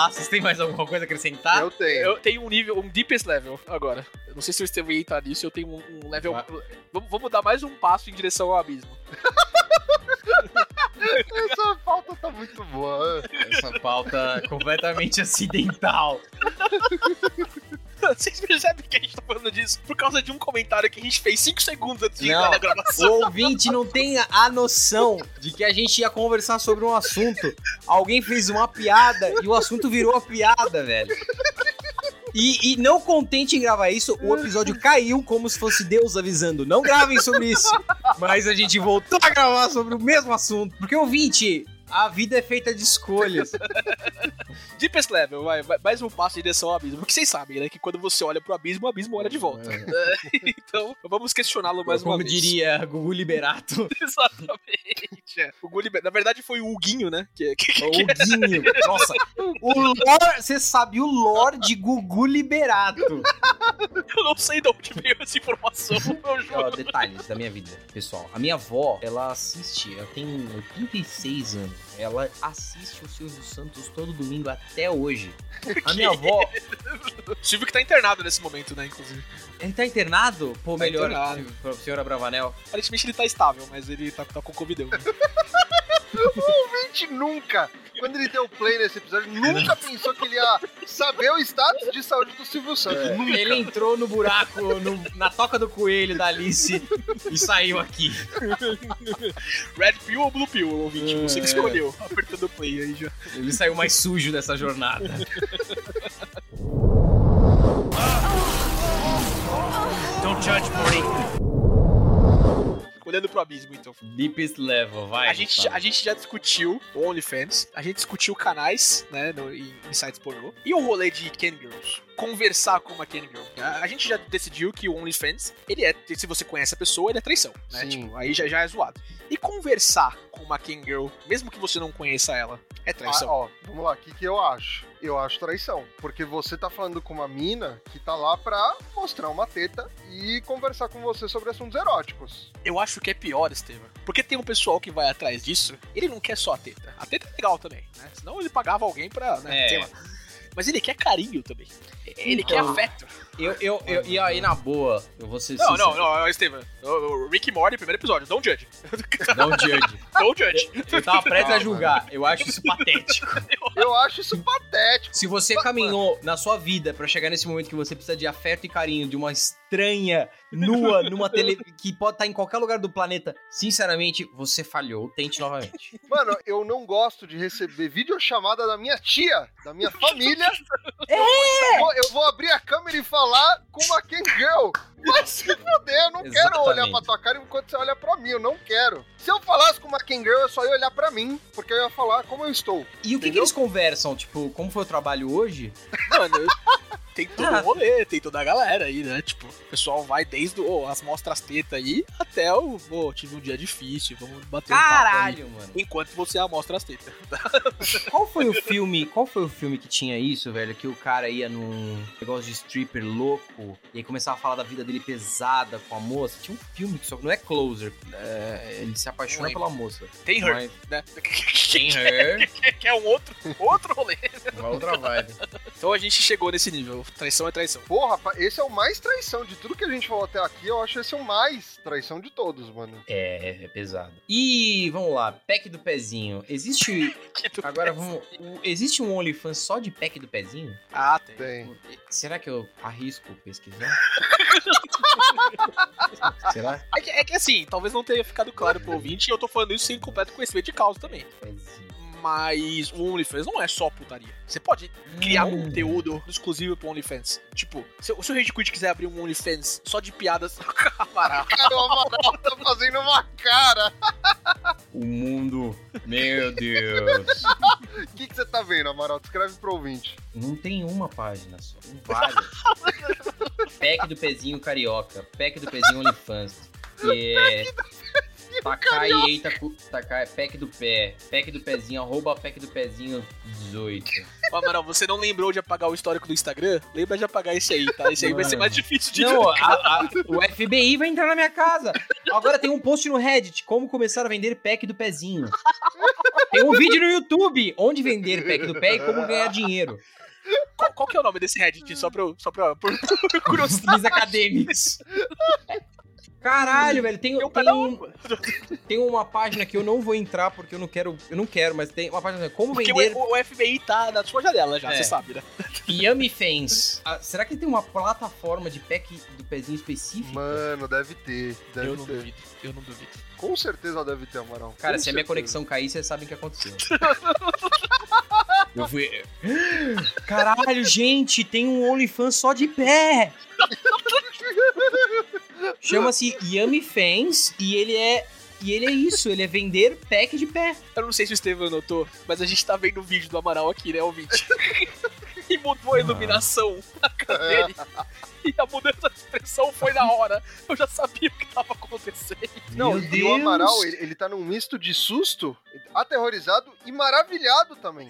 Falar. Vocês têm mais alguma coisa a acrescentar? Eu tenho. Eu tenho um nível, um deepest level agora. Eu não sei se o Estevam ia entrar nisso, eu tenho um, um level. Ah. Vamos, vamos dar mais um passo em direção ao abismo. *laughs* Essa pauta tá muito boa. Essa pauta completamente acidental. *laughs* *laughs* Vocês percebem que a gente tá falando disso por causa de um comentário que a gente fez 5 segundos antes de Não. entrar na gravação. O ouvinte não tem a noção de que a gente ia conversar sobre um assunto. Alguém fez uma piada e o assunto virou a piada, velho. E, e não contente em gravar isso, o episódio caiu como se fosse Deus avisando. Não gravem sobre isso. Mas a gente voltou a gravar sobre o mesmo assunto. Porque, ouvinte, a vida é feita de escolhas. *laughs* Deepest level, vai, vai, mais um passo em direção ao abismo. Porque vocês sabem, né? Que quando você olha pro abismo, o abismo olha de volta. *laughs* *laughs* então, vamos questioná-lo mais uma Como vez. diria Gugu Liberato. Exatamente. é. O Gulliver, na verdade, foi o Huguinho, né? Que, que, O Guinho. Nossa, o lore, você sabe o lore de Gugu Liberato. eu não sei de onde veio essa informação, meu jogo. Ó, detalhes da minha vida, pessoal. A minha avó, ela assiste, ela tem 86 anos. Ela assiste o Silvio Santos todo domingo até hoje. *laughs* A minha avó, Silvio que tá internado nesse momento, né, inclusive. ele tá internado? Pô, Tá melhor internado. pra senhora Bravanel. Aparentemente ele tá estável, mas ele tá, tá com Covidão. Né? *laughs* A gente nunca, quando ele deu play nesse episódio, nunca pensou que ele ia saber o status de saúde do Silvio Santos. Nunca. Ele entrou no buraco, no- na toca do coelho da Alice e saiu aqui. Red Pill ou Blue Pill, ouvinte? Você que É. escolheu. Apertando o play aí já. Ele saiu mais sujo dessa jornada. Olhando pro abismo, então. Deepest level, vai. A gente, a gente já discutiu o OnlyFans, a gente discutiu canais, né, no, em, em sites pornô, e o rolê de Ken Girls. Conversar com uma Ken Girl. A, a gente já decidiu que o OnlyFans, ele é, se você conhece a pessoa, ele é traição, né? Sim. Tipo, aí já, já é zoado. E conversar com uma Ken Girl, mesmo que você não conheça ela, é Ah, traição. ó, vamos lá, o que, que eu acho? Eu acho traição. Porque você tá falando com uma mina que tá lá pra mostrar uma teta e conversar com você sobre assuntos eróticos. Eu acho que é pior, Estevam. Porque tem um pessoal que vai atrás disso, ele não quer só a teta. A teta é legal também, né? Senão ele pagava alguém pra, né, É. sei lá. Mas ele quer carinho também. Ele Então, quer afeto. Eu, eu, eu, e aí, na boa, eu vou ser Não, não, sincero. não, Estevam. O o Rick e Morty, primeiro episódio. Don't judge. Não *laughs* judge. Don't judge. *laughs* Eu tava prestes a julgar. Eu acho isso patético. *laughs* Eu acho isso patético. Se você caminhou na sua vida pra chegar nesse momento que você precisa de afeto e carinho de uma estranha nua numa tele que pode estar em qualquer lugar do planeta, sinceramente, você falhou. Tente novamente. Mano, eu não gosto de receber videochamada da minha tia, da minha família. É! Eu vou, eu vou abrir a câmera e falar com uma Ken Girl. Vai se foder, eu não quero Exatamente. olhar pra tua cara enquanto você olha pra mim, eu não quero. Se eu falasse com uma Ken Girl, eu só ia olhar pra mim, porque eu ia falar como eu estou. E o que, que Entendeu? eles conversam? Tipo, como foi o trabalho hoje? Mano, tem todo Ah. o rolê, tem toda a galera aí, né? Tipo, o pessoal vai desde oh, as mostras teta aí até o, oh, tive um dia difícil, vamos bater um papo Caralho, mano. aí. Enquanto você amostra as tetas. *laughs* Qual foi o filme? Qual foi o filme que tinha isso, velho? Que o cara ia num negócio de stripper louco e aí começava a falar da vida dele pesada com a moça. Tinha um filme que só não é Closer. é, ele se apaixona pela moça. Tem her, Mas né? tem *laughs* her, que é um outro, outro rolê. uma outra vibe. Então a gente chegou nesse nível. Traição é traição. Porra, pa- esse é o mais traição de tudo que a gente falou até aqui. Eu acho esse o mais traição de todos, mano. É, é pesado. E vamos lá, pack do pezinho. Existe. *laughs* Tu Agora pensa? vamos. Existe um OnlyFans só de pack do pezinho? Ah, tem. Tem. Será que eu arrisco pesquisar? *laughs* *laughs* Será? É que, é que assim, talvez não tenha ficado claro pro ouvinte, e eu tô falando isso sem completo conhecimento de causa também. Mas o OnlyFans não é só putaria. Você pode criar um Hum. conteúdo exclusivo pro OnlyFans. Tipo, se, se o Rage Quit quiser abrir um OnlyFans só de piadas. *laughs* Cara, o Amaral tá fazendo uma cara. O mundo. Meu Deus. O *laughs* que, que você tá vendo, Amaral? Descreve pro ouvinte. Não tem uma página só, tem várias. *laughs* Pack do pezinho carioca, pack do pezinho OnlyFans. Que é. Takai eita, cu- Takai, pack do pé, pack do pezinho, arroba pack do pezinho 18. Ô, Amaral, você não lembrou de apagar o histórico do Instagram? Lembra de apagar esse aí, tá? Esse aí vai ser Mano. mais difícil de Não, a- a- o FBI vai entrar na minha casa. Agora tem um post no Reddit, como começar a vender pack do pezinho. Tem um vídeo no YouTube onde vender pack do pé e como ganhar dinheiro. Qual, qual que é o nome desse Reddit? Só pra, eu- só pra por, por curiosidade. Fins acadêmicos. *laughs* Caralho, velho, tem, Tem um tem, *laughs* tem uma página que eu não vou entrar porque eu não quero, eu não quero, mas tem uma página como Porque vender o, o FBI tá na sua janela já, É. você sabe, né? Yummy Fans. Ah, será que tem uma plataforma de pack do pezinho específico? Mano, deve ter. Deve eu não ter. duvido, eu não duvido. Com certeza deve ter, Amaral. Cara, Com se a minha conexão cair, vocês sabem o que aconteceu. *laughs* Eu fui. Caralho, gente, tem um OnlyFans só de pé! *laughs* Chama-se Yummy Fans e ele é. E ele é isso, ele é vender pack de pé. Eu não sei se o Estevam notou, mas a gente tá vendo o vídeo do Amaral aqui, né, ouvinte? *laughs* e mudou a iluminação na cara dele. *laughs* E a mudança de expressão foi na hora. Eu já sabia o que tava acontecendo. Não, Meu e o Deus. Amaral, ele, ele tá num misto de susto, aterrorizado e maravilhado também.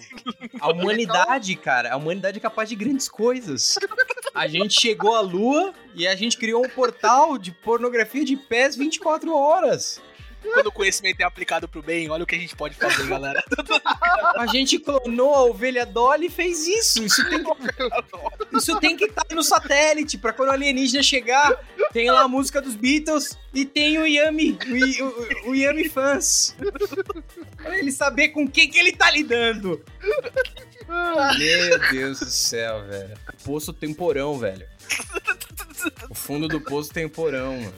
A humanidade, cara, a humanidade é capaz de grandes coisas. *laughs* A gente chegou à lua e a gente criou um portal de pornografia de pés 24 horas. Quando o conhecimento é aplicado pro bem, olha o que a gente pode fazer, galera. *laughs* A gente clonou a ovelha Dolly e fez isso. Isso tem que, isso tem que estar no satélite pra quando o alienígena chegar, tem lá a música dos Beatles e tem o Yami, o, o, o Yami Fans. Pra ele saber com quem que ele tá lidando. Meu Deus do céu, velho. O poço tem um porão, velho. O fundo do poço tem um porão, mano.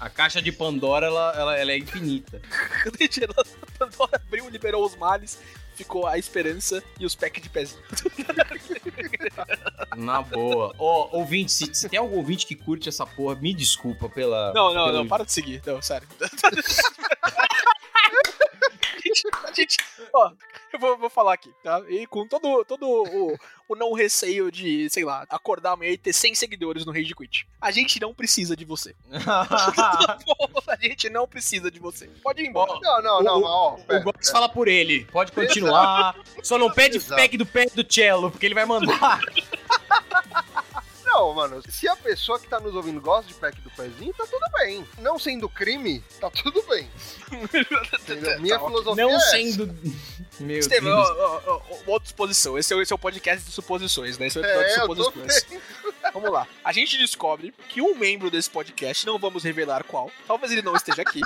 A caixa de Pandora, ela, ela, ela é infinita. A Pandora abriu, liberou os males, ficou a esperança e os packs de pezinho. Na boa. Ó, ouvinte, se, se tem algum ouvinte que curte essa porra, me desculpa pela. Não, não, não, para de seguir. Não, sério. A gente, a gente- ó, eu vou, vou falar aqui, tá? E com todo, todo o, o não receio de, sei lá, acordar amanhã e ter 100 seguidores no Rage Quit. A gente não precisa de você. *laughs* *laughs* a gente não precisa de você. Pode ir embora. Não, não, não, O- ó, O pera, Gox fala por ele. Pode continuar. Só não pede Exato. pack do pé do cello, porque ele vai mandar. *laughs* Não, mano, se a pessoa que tá nos ouvindo gosta de pack do pezinho, tá tudo bem. Não sendo crime, tá tudo bem. *laughs* Entendeu? Minha Tá filosofia Não é essa. sendo. Meu Deus. ó, ó, ó, ó, outra suposição. Esse é, o- esse é o podcast de suposições, né? Esse é o episódio É, de suposições. *laughs* Vamos lá. A gente descobre que um membro desse podcast, não vamos revelar qual, talvez ele não esteja aqui.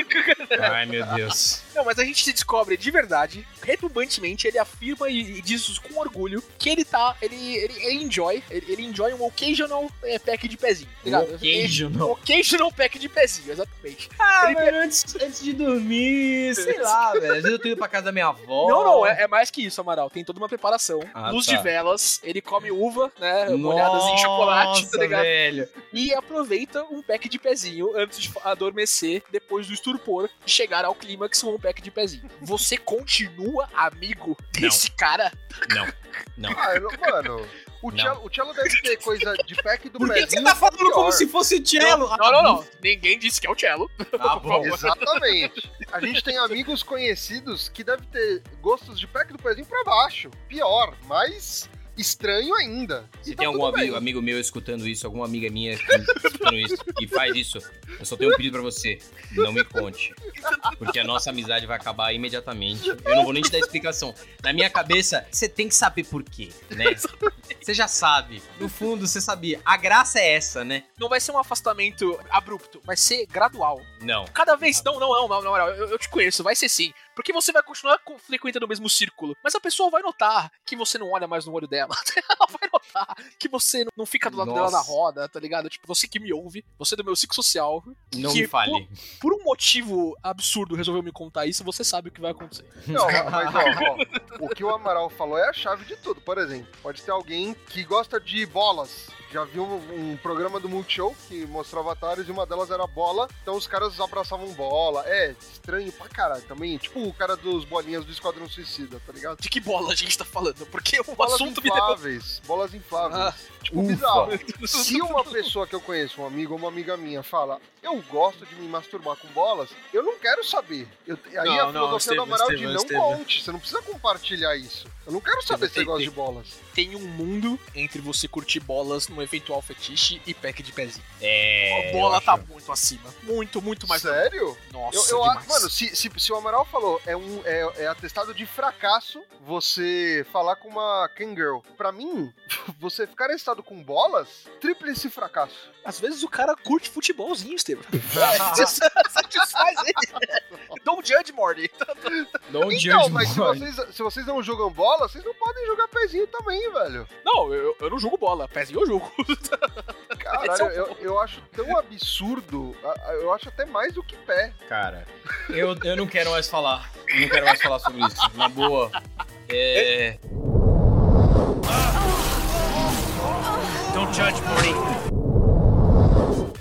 *laughs* Ai, meu Deus. Não, mas a gente se descobre de verdade, retumbantemente, ele afirma e, e diz isso com orgulho que ele tá. Ele, ele, ele enjoy. Ele, ele enjoy um occasional é, pack de pezinho. Ligado? Occasional. Occasional pack de pezinho, exatamente. Ah, Ele- antes, antes de dormir, sei lá, *laughs* velho. Às vezes eu tô indo pra casa da minha avó. Não, não, é, é mais que isso, Amaral. Tem toda uma preparação. Ah, Luz tá. de velas, ele come uva, né? Molhadas em chocolate, tá ligado? velho. E aproveita um pack de pezinho antes de adormecer, depois do estupor, e chegar ao clímax com um pack de pezinho. Você continua amigo desse cara? Não, não. Ah, eu não- mano, o Não. cello, o cello deve ter coisa de pack do Por que, que pezinho. você tá falando pior. como se fosse cello? Não, não, não, não. Ninguém disse que é o cello. Ah, *laughs* bom. Exatamente. A gente tem amigos conhecidos que devem ter gostos de pack do pezinho pra baixo. Pior, mais estranho ainda. Se E tem tá algum amigo, amigo meu escutando isso, alguma amiga minha que- escutando isso e faz isso, eu só tenho um pedido pra você. Não me conte. Porque a nossa amizade vai acabar imediatamente. Eu não vou nem te dar explicação. Na minha cabeça, você tem que saber por quê, né? Você já sabe. No fundo, você sabia. A graça é essa, né? Não vai ser um afastamento abrupto, vai ser gradual. Não. Cada vez. Não, não, não, não, não, não, eu, eu te conheço, vai ser sim. Porque você vai continuar frequentando o mesmo círculo. Mas a pessoa vai notar que você não olha mais no olho dela. *laughs* Ela vai *laughs* que você não- fica do lado dela Nossa. na roda, tá ligado? Tipo, você que me ouve, você do meu ciclo social. Não que me fale. Por, por um motivo absurdo resolveu me contar isso, você sabe o que vai acontecer. Não, mas ó, ó, o que o Amaral falou é a chave de tudo. Por exemplo, pode ter alguém que gosta de bolas. Já viu um, um programa do Multishow que mostrava avatares e uma delas era bola, então os caras abraçavam bola. É, estranho pra caralho também. Tipo o cara dos bolinhas do Esquadrão Suicida, tá ligado? De que bola a gente tá falando? Porque o Bolas assunto me deu. infláveis, bolas infláveis. Ah, tipo, ufa. bizarro. *laughs* Se uma pessoa que eu conheço, um amigo ou uma amiga minha, fala, eu gosto de me masturbar com bolas, eu não quero saber. Eu- aí Não, a não, filosofia Estevam, do Amaral de não Estevam. conte, você não precisa compartilhar. Compartilhar isso. Eu não quero saber se você tem- gosta tem- de bolas. Tem um mundo entre você curtir bolas num eventual fetiche e pack de pezinho. É. a bola tá muito acima. Muito, muito mais. Sério? Nossa, Eu, eu acho, demais. mano, se, se, se o Amaral falou, é, um, é, é atestado de fracasso você falar com uma Kangirl. Pra mim, *laughs* você ficar estado com bolas, tríplice fracasso. Às vezes o cara curte futebolzinho, Estevam. *laughs* *laughs* Satisfaz ele. Don't judge, Morty. Don't então, judge mas se vocês, se vocês não jogam bola, vocês não podem jogar pezinho também, velho. Não, eu, eu não jogo bola. Pezinho eu jogo. *laughs* Caralho, é eu, eu acho tão absurdo, eu acho até mais do que pé. Cara, eu, eu não quero mais falar. Eu não quero mais falar sobre isso. Na boa. É. Don't judge, Morty.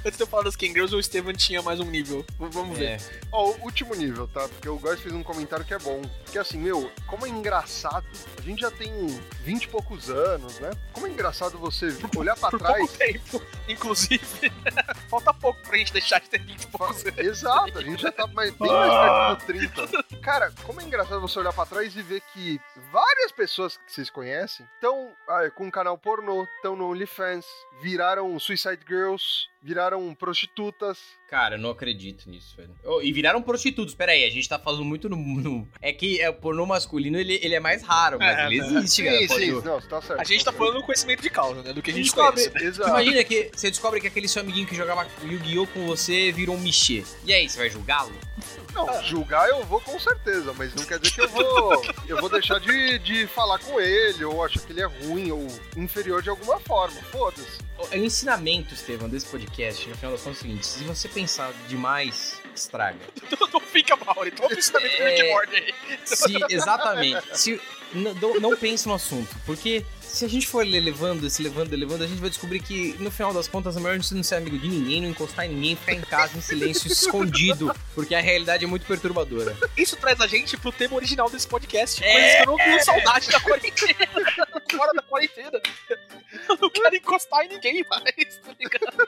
Antes de eu falar das Kangirls, o Estevam tinha mais um nível. V- Vamos ver. é. Ó, o último nível, tá? Porque o Góis fez um comentário que é bom. Porque assim, meu, como é engraçado, a gente já tem 20 e poucos anos, né? Como é engraçado você olhar pra *laughs* Por trás. pouco tempo, inclusive. *laughs* Falta pouco pra gente deixar de ter 20 e poucos anos. Exato, a gente já tá mais, bem mais perto do 30. Cara, como é engraçado você olhar pra trás e ver que várias pessoas que vocês conhecem estão com um canal pornô, estão no OnlyFans, viraram Suicide Girls, viraram prostitutas. Cara, eu não acredito nisso, velho. Oh, e viraram prostitutos. Pera aí, a gente tá falando muito no. no- É que é, o pornô masculino ele, ele é mais raro, mas É, ele né? existe, cara. sim, Pode- sim, não, tá certo. A gente tá falando do conhecimento de causa, né? Do que a gente Descobre- conhece. Exato. Imagina que você descobre que aquele seu amiguinho que jogava Yu-Gi-Oh! com você virou um Michê. E aí, você vai julgá-lo? Não, julgar eu vou com certeza, mas não quer dizer que eu vou, eu vou deixar de, de falar com ele, ou achar que ele é ruim, ou inferior de alguma forma. Foda-se. O o ensinamento, Estevam, desse podcast, no final das contas, é o seguinte: se você pensar demais, estraga. *laughs* Não fica mal, então o ensinamento do. Rick Morty aí. Se, exatamente. Se, não, não pense no assunto. Porque se a gente for le- levando, se levando, levando, a gente vai descobrir que, no final das contas, é melhor a gente não ser amigo de ninguém, não encostar em ninguém, ficar em casa em silêncio, *laughs* escondido. Porque a realidade é muito perturbadora. Isso traz a gente pro tema original desse podcast. É. Coisas que eu não tenho saudade da quarentena. *laughs* Fora da quarentena. Eu não quero encostar em ninguém mais, tá ligado?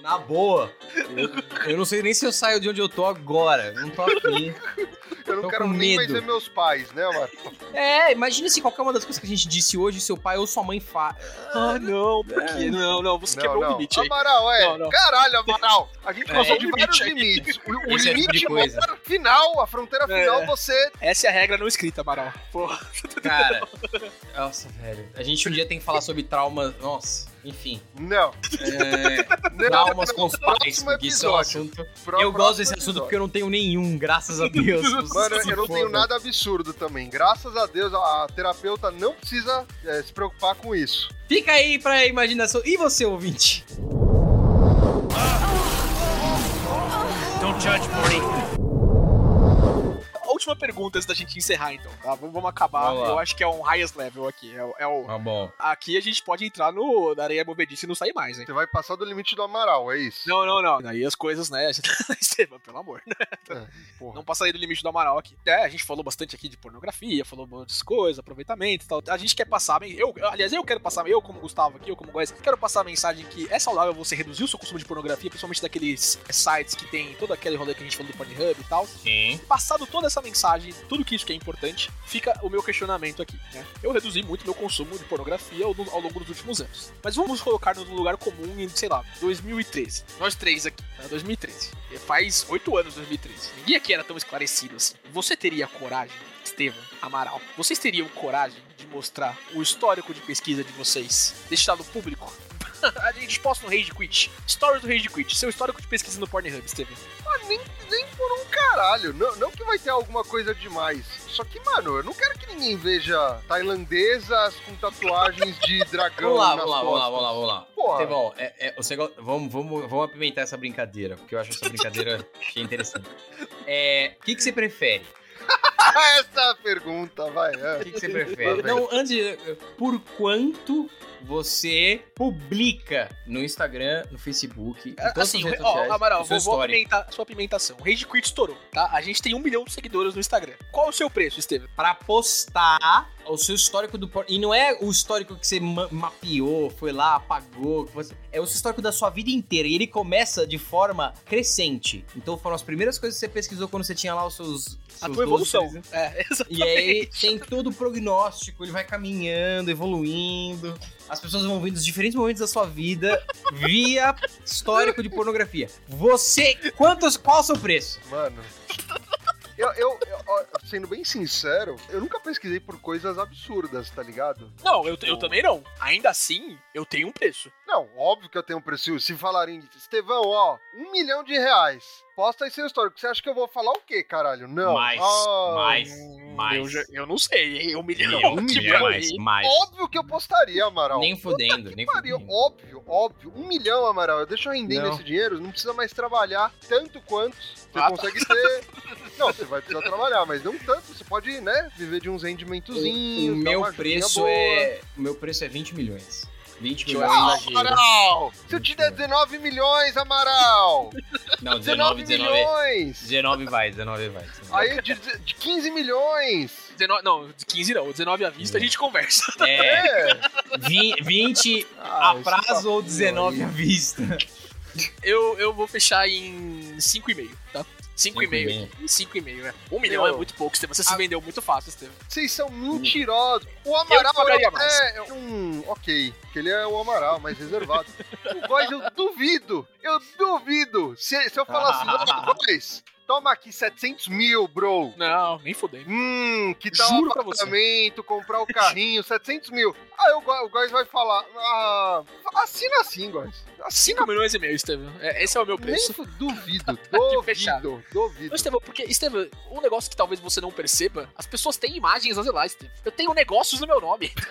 Na boa. Eu, *laughs* eu não sei nem se eu saio de onde eu tô agora. Não tô afim. Eu não Tô quero nem mais ver meus pais, né, mano? *laughs* É, imagina se qualquer uma das coisas que a gente disse hoje, seu pai ou sua mãe faz. Ah, não, por quê? Não, não, você Não, quebrou o não. limite aí. Amaral, é. Não, não. Caralho, Amaral. A gente É, passou é de limite vários aí. limites. O, o é tipo limite coisa. final, a fronteira É. final, você. Essa é a regra não escrita, Amaral. Porra. Cara, *laughs* nossa, velho. A gente um dia tem que falar sobre traumas. Nossa, enfim. Não. É, *laughs* Não, traumas não, com os pais, porque isso é um assunto. Pro- eu gosto desse assunto episódio. porque eu não tenho nenhum, graças a Deus. *laughs* Mano, eu não tenho nada absurdo também. Graças a Deus, a, a terapeuta não precisa é, se preocupar com isso. Fica aí pra imaginação. E você, ouvinte? Don't judge, Morty. Última pergunta antes da gente encerrar, então, tá? Vamos, vamos acabar. Vamos. Eu acho que é um highest level aqui. É, o- é o... Ah, bom. Aqui a gente pode entrar no, na areia movediça e não sair mais, hein? Você vai passar do limite do Amaral, é isso? Não, não, não. Aí as coisas, né? *laughs* Estevam, pelo amor. né? É. Não passaria do limite do Amaral aqui. É, a gente falou bastante aqui de pornografia, falou muitas coisas, aproveitamento e tal. A gente quer passar, eu, aliás, eu quero passar, eu como Gustavo aqui, eu como Góes, quero passar a mensagem que é saudável você reduzir o seu consumo de pornografia, principalmente daqueles sites que tem todo aquele rolê que a gente falou do Pornhub e tal. Sim. Passado toda essa mensagem, tudo que isso que é importante, fica o meu questionamento aqui, né? Eu reduzi muito meu consumo de pornografia ao, longo dos últimos anos. Mas vamos colocar no lugar comum em, sei lá, 2013. Nós três aqui, né? 2013. E Faz oito anos 2013. Ninguém aqui era tão esclarecido assim. Você teria coragem, Estevam, Amaral, vocês teriam coragem de mostrar o histórico de pesquisa de vocês, deixado público? *laughs* A gente posta no Rage Quit. Stories do Rage Quit. Seu histórico de pesquisa no Pornhub, Estevam. Ah, nem, nem caralho. Não, não que vai ter alguma coisa demais. Só que, mano, eu não quero que ninguém veja tailandesas com tatuagens de *laughs* dragão Vamos lá, nas vamos lá, vamos lá, vamos lá, vamos lá. Porra. Estevão, é, é, vamos, vamos, vamos apimentar essa brincadeira, porque eu acho essa brincadeira *laughs* interessante. É, o que, que você prefere? *laughs* Essa é a pergunta, vai. é. O que, que você prefere? Não, antes, por quanto você publica no Instagram, no Facebook, em todas Assim, as redes ó, sociais, Amaral, o seu vou, vou apimentar sua apimentação. O Rage Quit estourou, tá? A gente tem um milhão de seguidores no Instagram. Qual o seu preço, Estevam? Pra postar o seu histórico do. E não é o histórico que você ma- mapeou, foi lá, apagou. que você- É o seu histórico da sua vida inteira. E ele começa de forma crescente. Então foram as primeiras coisas que você pesquisou quando você tinha lá os seus. A seus tua 12, evolução. 13 coisa. É, *laughs* exatamente. E aí tem todo o prognóstico, ele vai caminhando, evoluindo. As pessoas vão vendo os diferentes momentos da sua vida via histórico de pornografia. Você, quantos, qual o seu preço? Mano. Eu, eu, eu, sendo bem sincero, eu nunca pesquisei por coisas absurdas, tá ligado? Não, eu, eu também não. Ainda assim, eu tenho um preço. Não, óbvio que eu tenho um preço. Se falarem, Estevão, ó, um milhão de reais. Posta aí seu histórico. Você acha que eu vou falar o quê, caralho? Não. Mais, Ah, mais, Hum, mais. Eu, já- eu não sei. Um milhão. Um *laughs* tipo, milhão, mais, aí. mais. Óbvio que eu postaria, Amaral. Nem fudendo, nem Pariu, fudendo. óbvio, óbvio. Um milhão, Amaral. Eu deixo rendendo Não. esse dinheiro, não precisa mais trabalhar tanto quanto você Ah, tá. consegue ter. Não, você vai precisar trabalhar, mas não tanto. Você pode, né, viver de uns rendimentozinhos. O dar meu preço boa. é. O meu preço é 20 milhões. 20 Deixa eu milhões. giro. Amaral! Se eu te der 19 milhões, Amaral! Não, 19 19, 19. milhões! 19 vai, 19 vai. Aí de, de 15 milhões! 19, não, 15 não. 19 à vista a gente conversa. É, É! vi- 20 Ah, a prazo ou 19 aí. à vista. Eu, eu vou fechar em 5,5, tá? 5,5. 5,5, é. Um milhão Meu. é muito pouco. Você se vendeu muito fácil, Estevam. Vocês são mentirosos. O Amaral é, mais. é um. Ok, que ele é o Amaral, mais reservado. *laughs* o Góis, eu duvido. Eu duvido. Se, se eu falar assim, "Ô, Góis, toma aqui 700 mil, bro. Não, nem fudei. Hum, que tal Juro você. apartamento, comprar o carrinho, 700 mil. Aí o Góis, o Góis vai falar, ah, assina assim, Góis. Assina 5 milhões e meio, Estevam. É, esse é o meu Nem preço. fu- duvido, *laughs* fechado. duvido, duvido. Estevam, porque, Estevam, um negócio que talvez você não perceba, as pessoas têm imagens a zelar, Estevam. Eu tenho negócios no meu nome. *laughs*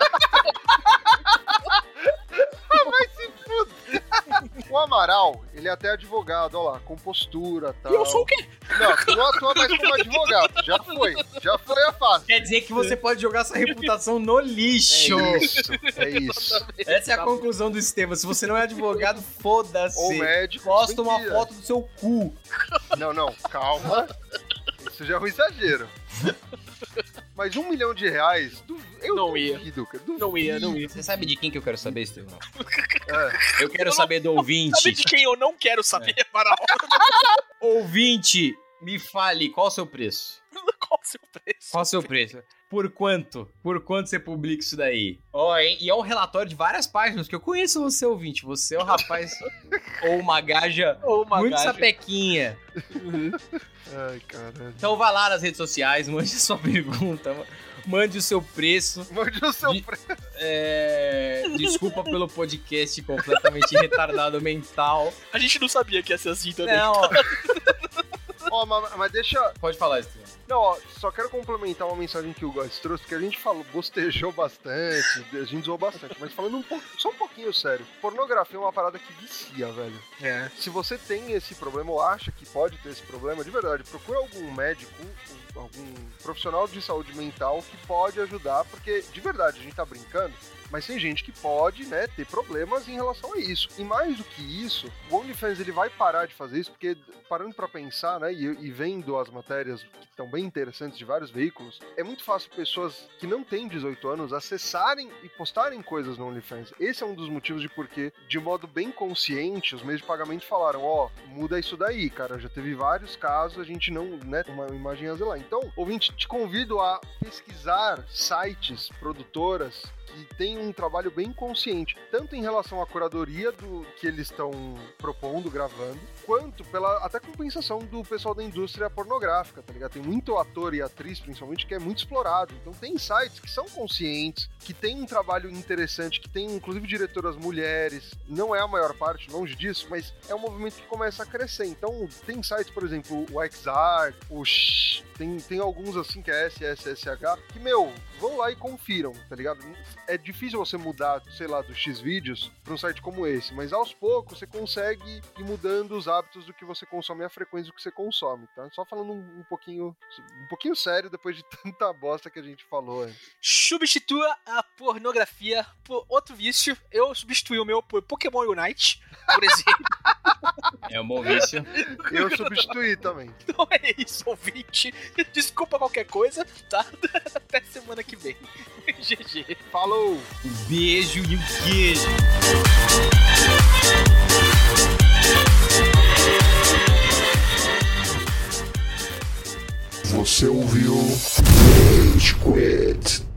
O Amaral, ele é até advogado, ó lá, compostura e tal. E eu sou o quê? Não, tu não atua mais como advogado. Já foi. Já foi a fase. Quer dizer que você pode jogar sua reputação no lixo. É isso. É isso. Essa é a conclusão do Estevam. Se você não é advogado, foda-se. Ou médico. Posta uma mentira. foto do seu cu. Não, não, calma. Isso já é um exagero. Mas um milhão de reais, du- eu Não ia. duvido, cara. Duvido. Não ia, não ia. Você sabe de quem que eu quero saber, Estevão? É. Eu quero Eu não- saber do Sabe ouvinte. de quem eu não quero saber, Amaral? *laughs* Ouvinte, me fale qual o seu preço. Qual o seu preço? Qual o seu preço? Por quanto? Por quanto você publica isso daí? Ó, hein? E é um relatório de várias páginas, que eu conheço você, ouvinte. Você é um rapaz *laughs* ou uma gaja Ô, uma muito gaja. sapequinha. Ai, caralho. Então vá lá nas redes sociais, mande a sua pergunta, mande o seu preço. Mande o seu De- preço. É, Desculpa pelo podcast completamente retardado mental. A gente não sabia que ia ser assim também. Não, ó, Ó, mas, mas deixa. pode falar, Estevão. Não, ó, só quero complementar uma mensagem que o Góis trouxe, que a gente falou, bostejou bastante, a gente zoou bastante, mas falando um pouco, só um pouquinho sério. Pornografia é uma parada que vicia, velho. É. Se você tem esse problema ou acha que pode ter esse problema, de verdade, procura algum médico, algum profissional de saúde mental que pode ajudar, porque de verdade a gente tá brincando, mas tem gente que pode, né, ter problemas em relação a isso. E mais do que isso, o OnlyFans ele vai parar de fazer isso, porque parando pra pensar, né, e, e vendo as matérias que estão bem interessantes de vários veículos, é muito fácil pessoas que não têm 18 anos acessarem e postarem coisas no OnlyFans. Esse é um dos motivos de porque, de modo bem consciente, os meios de pagamento falaram, ó, muda isso daí, cara, já teve vários casos, a gente não, né, uma imagem a. Então, ouvinte, te convido a pesquisar sites, produtoras que um trabalho bem consciente, tanto em relação à curadoria do que eles estão propondo, gravando, quanto pela até compensação do pessoal da indústria pornográfica, tá ligado? Tem muito ator e atriz, principalmente, que é muito explorado. Então tem sites que são conscientes, que tem um trabalho interessante, que tem inclusive diretoras mulheres, não é a maior parte, longe disso, mas é um movimento que começa a crescer. Então tem sites, por exemplo, o XR, o Shh, tem, tem alguns assim que é SSSH, que, meu, vão lá e confiram, tá ligado? É difícil você mudar, sei lá, do X vídeos para um site como esse, mas aos poucos você consegue ir mudando os hábitos do que você consome e a frequência do que você consome, tá? Só falando um, um pouquinho um pouquinho sério depois de *laughs* tanta bosta que a gente falou. hein? Substitua a pornografia por outro vício. Eu substituí o meu por Pokémon Unite, por exemplo. *laughs* É um bom vício. Eu substituí também. então é isso, ouvinte. *laughs* Desculpa qualquer coisa, tá? *laughs* Até semana que vem. *laughs* GG. Falou! Um beijo e um queijo. Você ouviu Rage Quit.